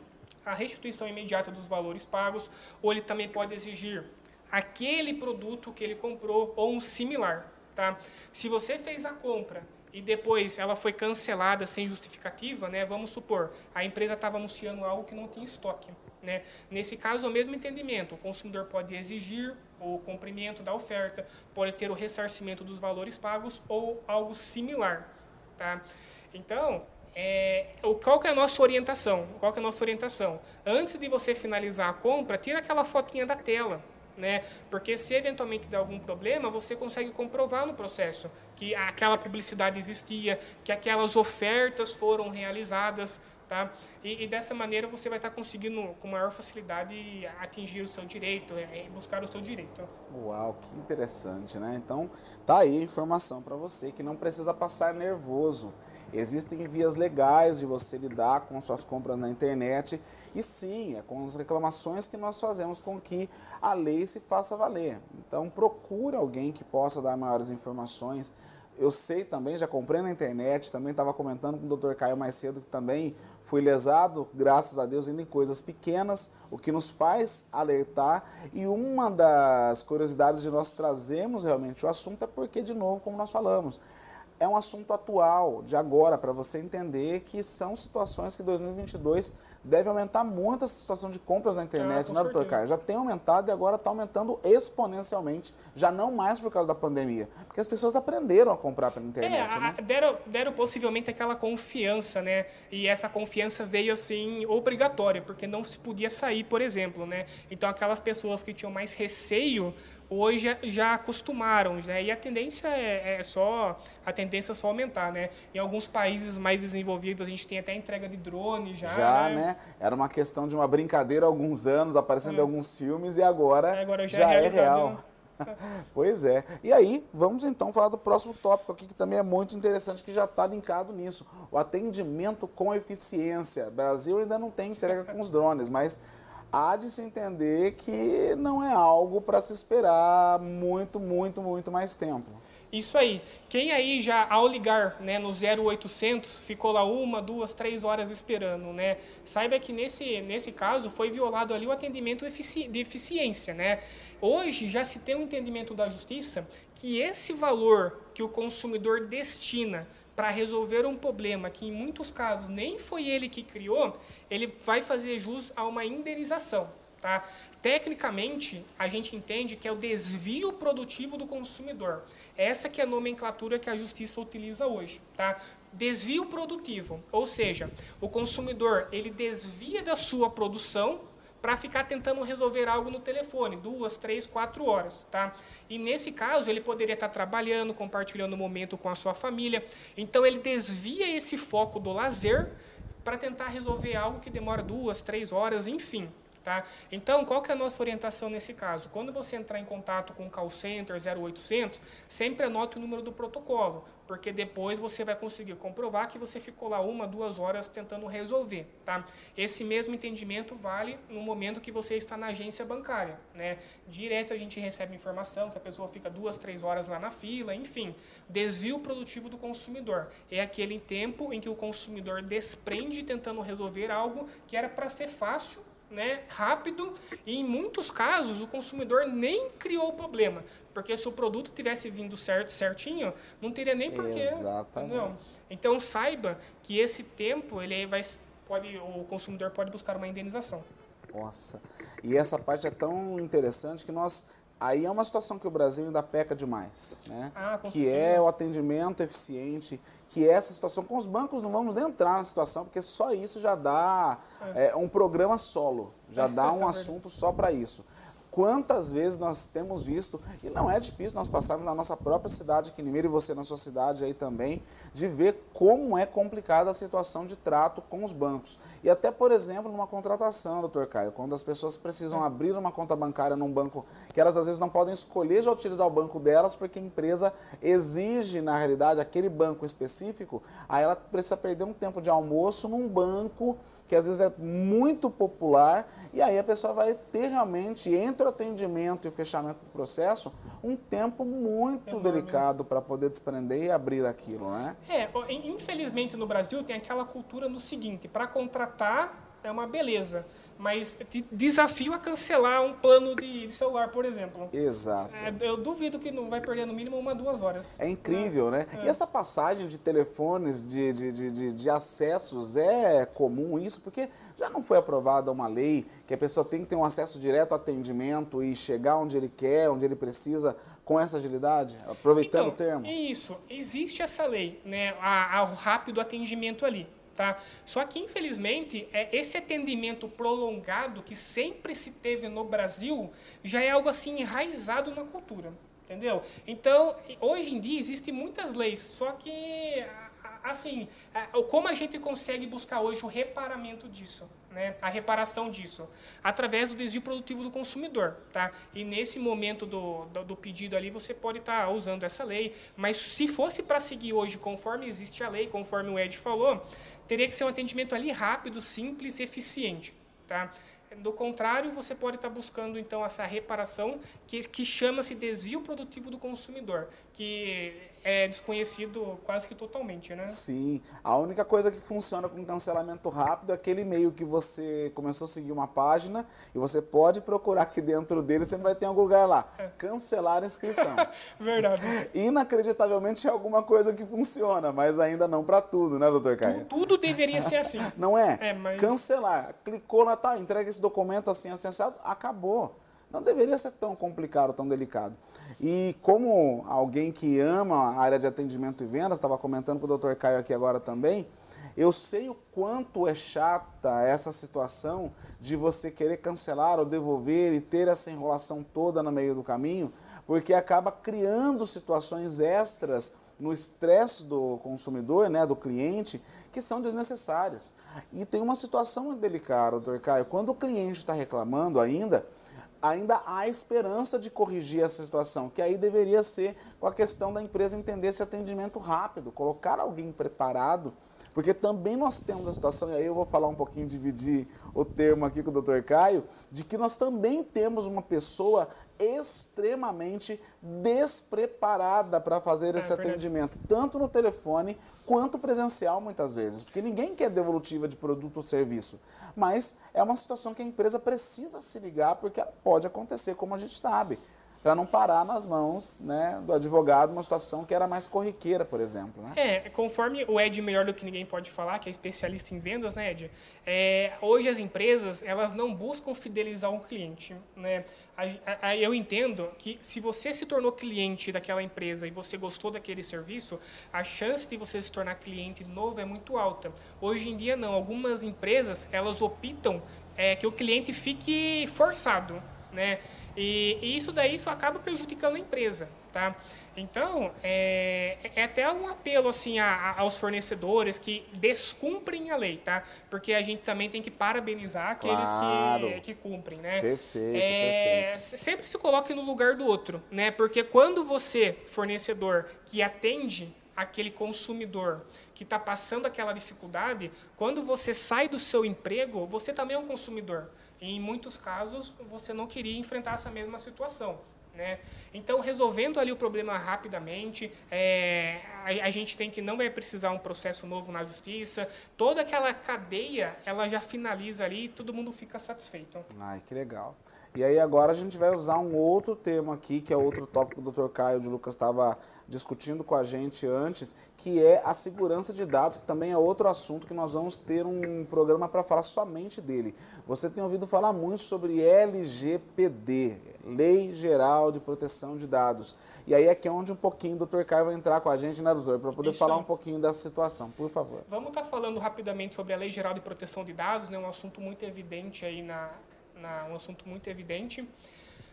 a restituição imediata dos valores pagos, ou ele também pode exigir aquele produto que ele comprou ou um similar. Tá? Se você fez a compra e depois ela foi cancelada sem justificativa, né? vamos supor, a empresa estava anunciando algo que não tinha estoque. Né? Nesse caso, é o mesmo entendimento. O consumidor pode exigir o cumprimento da oferta, pode ter o ressarcimento dos valores pagos ou algo similar. Tá? Então, é, qual que é a nossa orientação? Qual que é a nossa orientação? Antes de você finalizar a compra, tira aquela fotinha da tela. Né? Porque se eventualmente der algum problema, você consegue comprovar no processo que aquela publicidade existia, que aquelas ofertas foram realizadas, Tá? E, e, dessa maneira você vai estar conseguindo com maior facilidade atingir o seu direito, é, é, buscar o seu direito. Uau, que interessante, né? Então, tá aí a informação para você que não precisa passar nervoso. Existem vias legais de você lidar com suas compras na internet e sim, é com as reclamações que nós fazemos com que a lei se faça valer. Então, procure alguém que possa dar maiores informações eu sei também, já comprei na internet, também estava comentando com o Dr. Caio mais cedo que também fui lesado, graças a Deus, ainda em coisas pequenas, o que nos faz alertar. E uma das curiosidades de nós trazermos realmente o assunto é porque, de novo, como nós falamos, é um assunto atual, de agora, para você entender que são situações que 2022 deve aumentar muito essa situação de compras na internet, ah, né, doutor Caio? Já tem aumentado e agora está aumentando exponencialmente, já não mais por causa da pandemia, porque as pessoas aprenderam a comprar pela internet, é, né? Deram, deram possivelmente aquela confiança, né? E essa confiança veio assim obrigatória, porque não se podia sair, por exemplo, né? Então aquelas pessoas que tinham mais receio hoje já, acostumaram, né? E a tendência é, é, só a tendência é só aumentar, né? Em alguns países mais desenvolvidos a gente tem até entrega de drone já. Já, né? né? Era uma questão de uma brincadeira há alguns anos, aparecendo é. em alguns filmes e agora, agora já, já é, é real. [laughs] pois é. E aí, vamos então falar do próximo tópico aqui, que também é muito interessante, que já está linkado nisso. O atendimento com eficiência. O Brasil ainda não tem entrega com os drones, mas há de se entender que não é algo para se esperar muito, muito, muito mais tempo. Isso aí. Quem aí já, ao ligar né, no 0800, ficou lá uma, duas, três horas esperando, né? Saiba que nesse, nesse caso foi violado ali o atendimento de eficiência, né? Hoje já se tem um entendimento da justiça que esse valor que o consumidor destina para resolver um problema que em muitos casos nem foi ele que criou, ele vai fazer jus a uma indenização. Tá? Tecnicamente, a gente entende que é o desvio produtivo do consumidor. Essa que é a nomenclatura que a justiça utiliza hoje. Tá? Desvio produtivo, ou seja, o consumidor ele desvia da sua produção para ficar tentando resolver algo no telefone, duas, três, quatro horas, tá? E nesse caso ele poderia estar trabalhando, compartilhando o momento com a sua família. Então ele desvia esse foco do lazer para tentar resolver algo que demora duas, três horas, enfim. Tá? Então, qual que é a nossa orientação nesse caso? Quando você entrar em contato com o call center 0800, sempre anote o número do protocolo, porque depois você vai conseguir comprovar que você ficou lá uma, duas horas tentando resolver. Tá? Esse mesmo entendimento vale no momento que você está na agência bancária. Né? Direto a gente recebe informação que a pessoa fica duas, três horas lá na fila, enfim. Desvio produtivo do consumidor. É aquele tempo em que o consumidor desprende tentando resolver algo que era para ser fácil né, rápido e em muitos casos o consumidor nem criou o problema, porque se o produto tivesse vindo certo, certinho, não teria nem porquê. Exatamente. Não. Então saiba que esse tempo ele vai pode o consumidor pode buscar uma indenização. Nossa. E essa parte é tão interessante que nós aí é uma situação que o Brasil ainda peca demais, né? Ah, que é o atendimento eficiente, que é essa situação com os bancos não vamos entrar na situação porque só isso já dá é. É, um programa solo, já dá [laughs] um assunto só para isso. Quantas vezes nós temos visto, e não é difícil nós passarmos na nossa própria cidade aqui em Limeira e você na sua cidade aí também, de ver como é complicada a situação de trato com os bancos. E até, por exemplo, numa contratação, doutor Caio, quando as pessoas precisam abrir uma conta bancária num banco que elas às vezes não podem escolher já utilizar o banco delas porque a empresa exige, na realidade, aquele banco específico, aí ela precisa perder um tempo de almoço num banco que às vezes é muito popular, e aí a pessoa vai ter realmente, entre o atendimento e o fechamento do processo, um tempo muito Enorme. delicado para poder desprender e abrir aquilo, né? É, infelizmente no Brasil tem aquela cultura no seguinte, para contratar é uma beleza mas desafio a cancelar um plano de celular, por exemplo. Exato. É, eu duvido que não vai perder no mínimo uma, duas horas. É incrível, né? É. E essa passagem de telefones, de, de, de, de, acessos, é comum isso? Porque já não foi aprovada uma lei que a pessoa tem que ter um acesso direto ao atendimento e chegar onde ele quer, onde ele precisa, com essa agilidade? Aproveitando então, o termo. Isso, existe essa lei, né? A, a, o rápido atendimento ali. Tá? Só que, infelizmente, é, esse atendimento prolongado que sempre se teve no Brasil já é algo assim enraizado na cultura. Entendeu? Então, hoje em dia existem muitas leis, só que assim, como a gente consegue buscar hoje o reparamento disso, né? A reparação disso através do desvio produtivo do consumidor, tá? E nesse momento do, do, do pedido ali você pode estar tá usando essa lei, mas se fosse para seguir hoje conforme existe a lei, conforme o Ed falou, teria que ser um atendimento ali rápido, simples e eficiente. Tá? Do contrário, você pode estar buscando então essa reparação que, que chama-se desvio produtivo do consumidor, que é desconhecido quase que totalmente, né? Sim. A única coisa que funciona com cancelamento rápido é aquele e-mail que você começou a seguir uma página e você pode procurar aqui dentro dele, você vai ter algum lugar lá. É. Cancelar a inscrição. [laughs] Verdade. Inacreditavelmente é alguma coisa que funciona, mas ainda não para tudo, né, doutor Caio? Tudo deveria ser assim. não é? é mas... Cancelar. Clicou lá, tá, entrega esse documento assim, acessado, acabou. Não deveria ser tão complicado, tão delicado. E como alguém que ama a área de atendimento e vendas, estava comentando com o Dr. Caio aqui agora também, eu sei o quanto é chata essa situação de você querer cancelar ou devolver e ter essa enrolação toda no meio do caminho, porque acaba criando situações extras no estresse do consumidor, né, do cliente, que são desnecessárias. E tem uma situação delicada, doutor Caio, quando o cliente está reclamando ainda, ainda há esperança de corrigir essa situação, que aí deveria ser com a questão da empresa entender esse atendimento rápido, colocar alguém preparado, porque também nós temos a situação, e aí eu vou falar um pouquinho, dividir o termo aqui com o Dr. Caio, de que nós também temos uma pessoa extremamente despreparada para fazer é, esse atendimento, tanto no telefone quanto presencial muitas vezes, porque ninguém quer devolutiva de produto ou serviço, mas é uma situação que a empresa precisa se ligar porque ela pode acontecer, como a gente sabe para não parar nas mãos né, do advogado uma situação que era mais corriqueira, por exemplo. Né? É, conforme o Ed melhor do que ninguém pode falar, que é especialista em vendas, né, Ed? É, hoje as empresas elas não buscam fidelizar um cliente. Né? Eu entendo que se você se tornou cliente daquela empresa e você gostou daquele serviço, a chance de você se tornar cliente novo é muito alta. Hoje em dia não. Algumas empresas elas optam é, que o cliente fique forçado, né? E, e, isso daí só acaba prejudicando a empresa, tá? Então, é, é até um apelo assim a, a, aos fornecedores que descumprem a lei, tá? Porque a gente também tem que parabenizar aqueles claro. que, que cumprem, né? Perfeito, é, perfeito. Sempre se coloque no lugar do outro, né? Porque quando você, fornecedor, que atende aquele consumidor que está passando aquela dificuldade, quando você sai do seu emprego, você também é um consumidor em muitos casos você não queria enfrentar essa mesma situação. Né? Então, resolvendo ali o problema rapidamente, é, a, a, gente tem que não vai precisar um processo novo na justiça, toda aquela cadeia ela já finaliza ali e todo mundo fica satisfeito. Ai, que legal. E aí agora a gente vai usar um outro tema aqui, que é outro tópico que o Dr. Caio de Lucas estava discutindo com a gente antes, que é a segurança de dados, que também é outro assunto que nós vamos ter um programa para falar somente dele. Você tem ouvido falar muito sobre LGPD, Lei Geral de Proteção de Dados. E aí é que é onde um pouquinho o Dr. Caio vai entrar com a gente, né, doutor? Para poder Isso falar um pouquinho dessa situação, por favor. Vamos estar tá falando rapidamente sobre a Lei Geral de Proteção de Dados, né, um assunto muito evidente aí na, na um assunto muito evidente.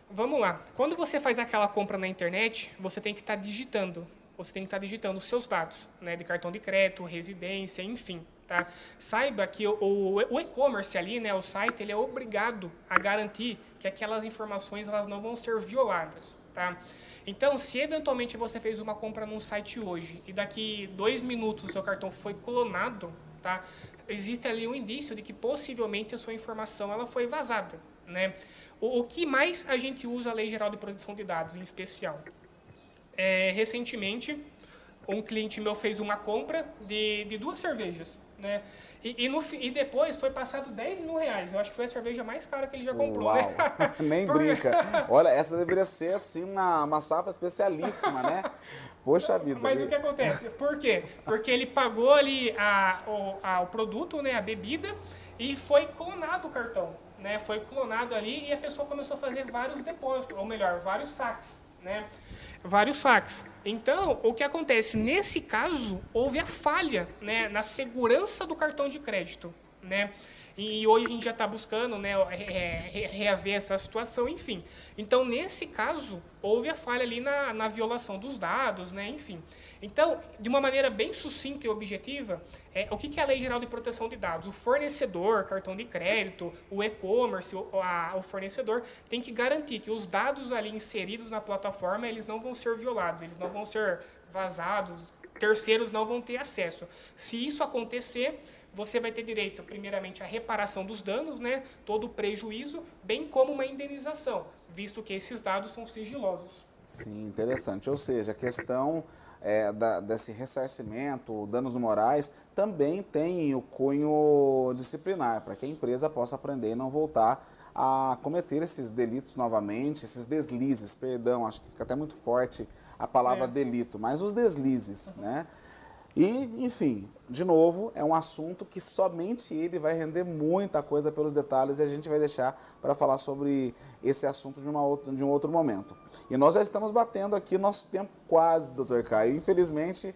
Vamos lá. Quando você faz aquela compra na internet, você tem que estar tá digitando. Você tem que estar tá digitando os seus dados, né, de cartão de crédito, residência, enfim. Tá? Saiba que o, o, o e-commerce ali, né, o site, ele é obrigado a garantir que aquelas informações elas não vão ser violadas. Tá? Então, se eventualmente você fez uma compra num site hoje e daqui dois minutos o seu cartão foi clonado, tá? Existe ali um indício de que possivelmente a sua informação ela foi vazada. Né? O, o que mais a gente usa a Lei Geral de Proteção de Dados, em especial? É, recentemente, um cliente meu fez uma compra de, de duas cervejas. Né? E, e, no, e, depois foi passado 10 mil reais. Eu acho que foi a cerveja mais cara que ele já comprou. Né? [laughs] Nem [laughs] brinca. Olha, essa deveria ser assim uma, uma safra especialíssima, né? [laughs] Poxa vida. Mas o que acontece? Por quê? Porque ele pagou ali a, o, a, o produto, né, a bebida, e foi clonado o cartão. Né? Foi clonado ali e a pessoa começou a fazer vários depósitos, ou melhor, vários saques. Né? Vários saques. Então, o que acontece? Nesse caso, houve a falha né, na segurança do cartão de crédito. Né? E hoje a gente já está buscando né, reaver essa situação, enfim. Então, nesse caso, houve a falha ali na, na violação dos dados, né, enfim. Então, de uma maneira bem sucinta e objetiva, é, o que, que é a Lei Geral de Proteção de Dados? O fornecedor, cartão de crédito, o e-commerce, o, o fornecedor, tem que garantir que os dados ali inseridos na plataforma, eles não vão ser violados, eles não vão ser vazados, terceiros não vão ter acesso. Se isso acontecer, você vai ter direito, primeiramente, à reparação dos danos, né, todo o prejuízo, bem como uma indenização, visto que esses dados são sigilosos. Sim, interessante. Ou seja, a questão é, da, desse ressarcimento, danos morais, também tem o cunho disciplinar, para que a empresa possa aprender e não voltar a cometer esses delitos novamente, esses deslizes, perdão, acho que fica até muito forte a palavra é. delito, mas os deslizes, uhum. né? E, enfim, de novo, é um assunto que somente ele vai render muita coisa pelos detalhes e a gente vai deixar para falar sobre esse assunto de, uma outra, de um outro momento. E nós já estamos batendo aqui nosso tempo quase, doutor Caio. Infelizmente,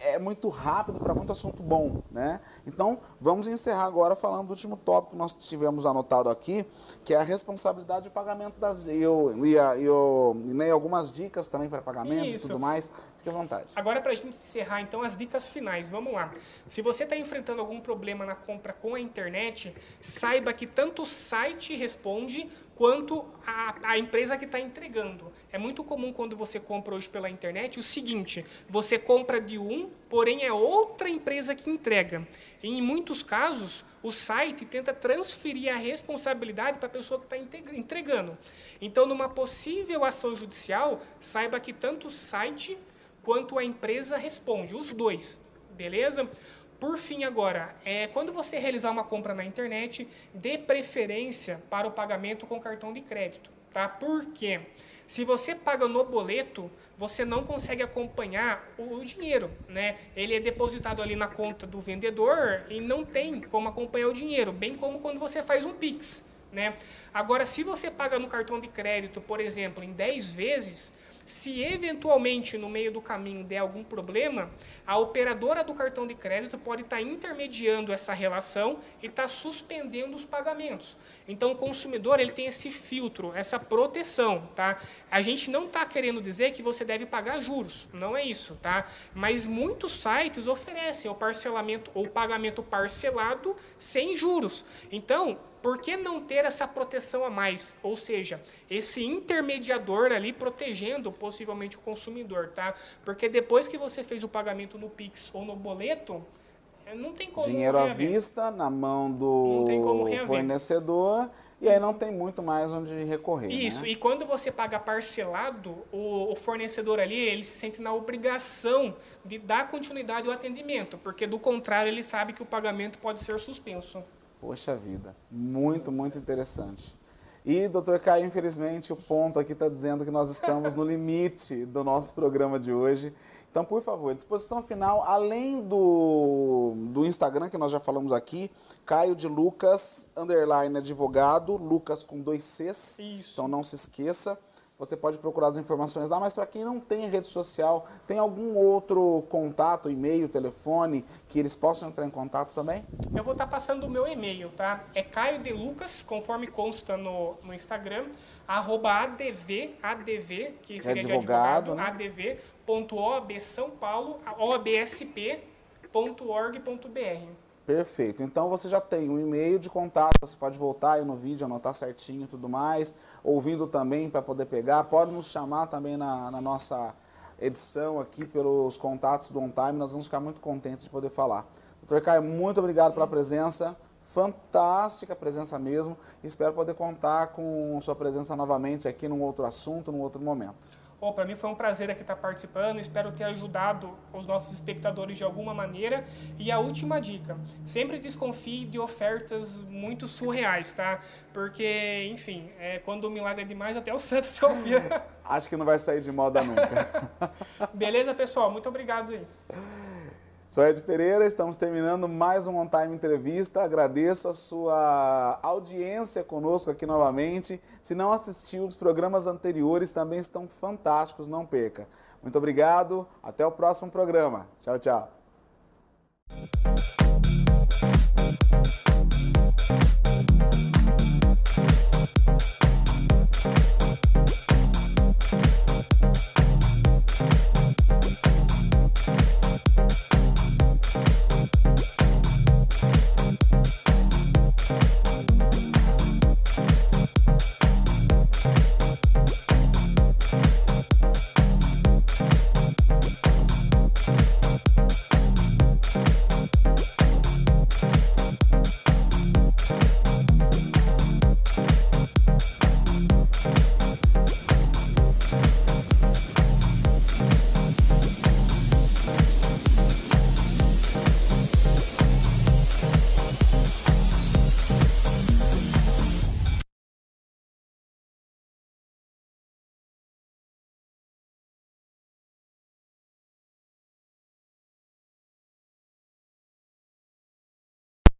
é, é muito rápido para muito assunto bom, né? Então, vamos encerrar agora falando do último tópico que nós tivemos anotado aqui, que é a responsabilidade de pagamento das... E, eu, e, eu, e nem algumas dicas também para pagamento Isso. e tudo mais. Fique à vontade. Agora, para a gente encerrar, então, as dicas finais. Vamos lá. Se você está enfrentando algum problema na compra com a internet, saiba que tanto o site responde quanto a, a empresa que está entregando. É muito comum quando você compra hoje pela internet o seguinte: você compra de um, porém é outra empresa que entrega. E em muitos casos, o site tenta transferir a responsabilidade para a pessoa que está entregando. Então, numa possível ação judicial, saiba que tanto o site quanto a empresa responde, os dois, beleza? Por fim, agora, é, quando você realizar uma compra na internet, dê preferência para o pagamento com cartão de crédito. Tá? Por quê? Se você paga no boleto, você não consegue acompanhar o, dinheiro. Né? Ele é depositado ali na conta do vendedor e não tem como acompanhar o dinheiro, bem como quando você faz um PIX. Né? Agora, se você paga no cartão de crédito, por exemplo, em 10 vezes, se eventualmente no meio do caminho der algum problema, a operadora do cartão de crédito pode estar intermediando essa relação e estar suspendendo os pagamentos. Então o consumidor ele tem esse filtro, essa proteção, tá? A gente não está querendo dizer que você deve pagar juros, não é isso, tá? Mas muitos sites oferecem o parcelamento ou pagamento parcelado sem juros. Então por que não ter essa proteção a mais? Ou seja, esse intermediador ali protegendo possivelmente o consumidor, tá? Porque depois que você fez o pagamento no Pix ou no boleto, eh, não tem como Dinheiro reaver. à vista, na mão do fornecedor, e aí não tem muito mais onde recorrer. Né? Isso, né? e quando você paga parcelado, o, o, fornecedor ali, ele se sente na obrigação de dar continuidade ao atendimento, porque do contrário ele sabe que o pagamento pode ser suspenso. Poxa vida, muito, muito interessante. E, doutor Caio, infelizmente, o ponto aqui está dizendo que nós estamos no [laughs] limite do nosso programa de hoje. Então, por favor, disposição final, além do, do Instagram, que nós já falamos aqui, Caio de Lucas, underline advogado, Lucas com dois Cs. Isso. Então, não se esqueça. Você pode procurar as informações lá, mas para quem não tem rede social, tem algum outro contato, e-mail, telefone, que eles possam entrar em contato também? Eu vou estar tá passando o meu e-mail, tá? É Caio de Lucas, conforme consta no, no Instagram, arroba adv, adv, que seria é advogado, de advogado, né? adv.obsãopaulo.obsp.org.br. Perfeito. Então você já tem um e-mail de contato, você pode voltar aí no vídeo, anotar certinho e tudo mais, ouvindo também para poder pegar. Pode nos chamar também na, na, nossa edição aqui pelos contatos do On Time, nós vamos ficar muito contentes de poder falar. Doutor Caio, muito obrigado pela presença, fantástica presença mesmo. Espero poder contar com sua presença novamente aqui num outro assunto, num outro momento. Pô, para mim foi um prazer aqui estar participando, espero ter ajudado os nossos espectadores de alguma maneira. E a última dica, sempre desconfie de ofertas muito surreais, tá? Porque, enfim, é, quando o milagre é demais, até o [laughs] santo se ouvia. Acho que não vai sair de moda nunca. [laughs] Beleza, pessoal? Muito obrigado aí. Sou Ed Pereira, estamos terminando mais um On Time Entrevista. Agradeço a sua audiência conosco aqui novamente. Se não assistiu, os programas anteriores também estão fantásticos, não perca. Muito obrigado, até o próximo programa. Tchau, tchau.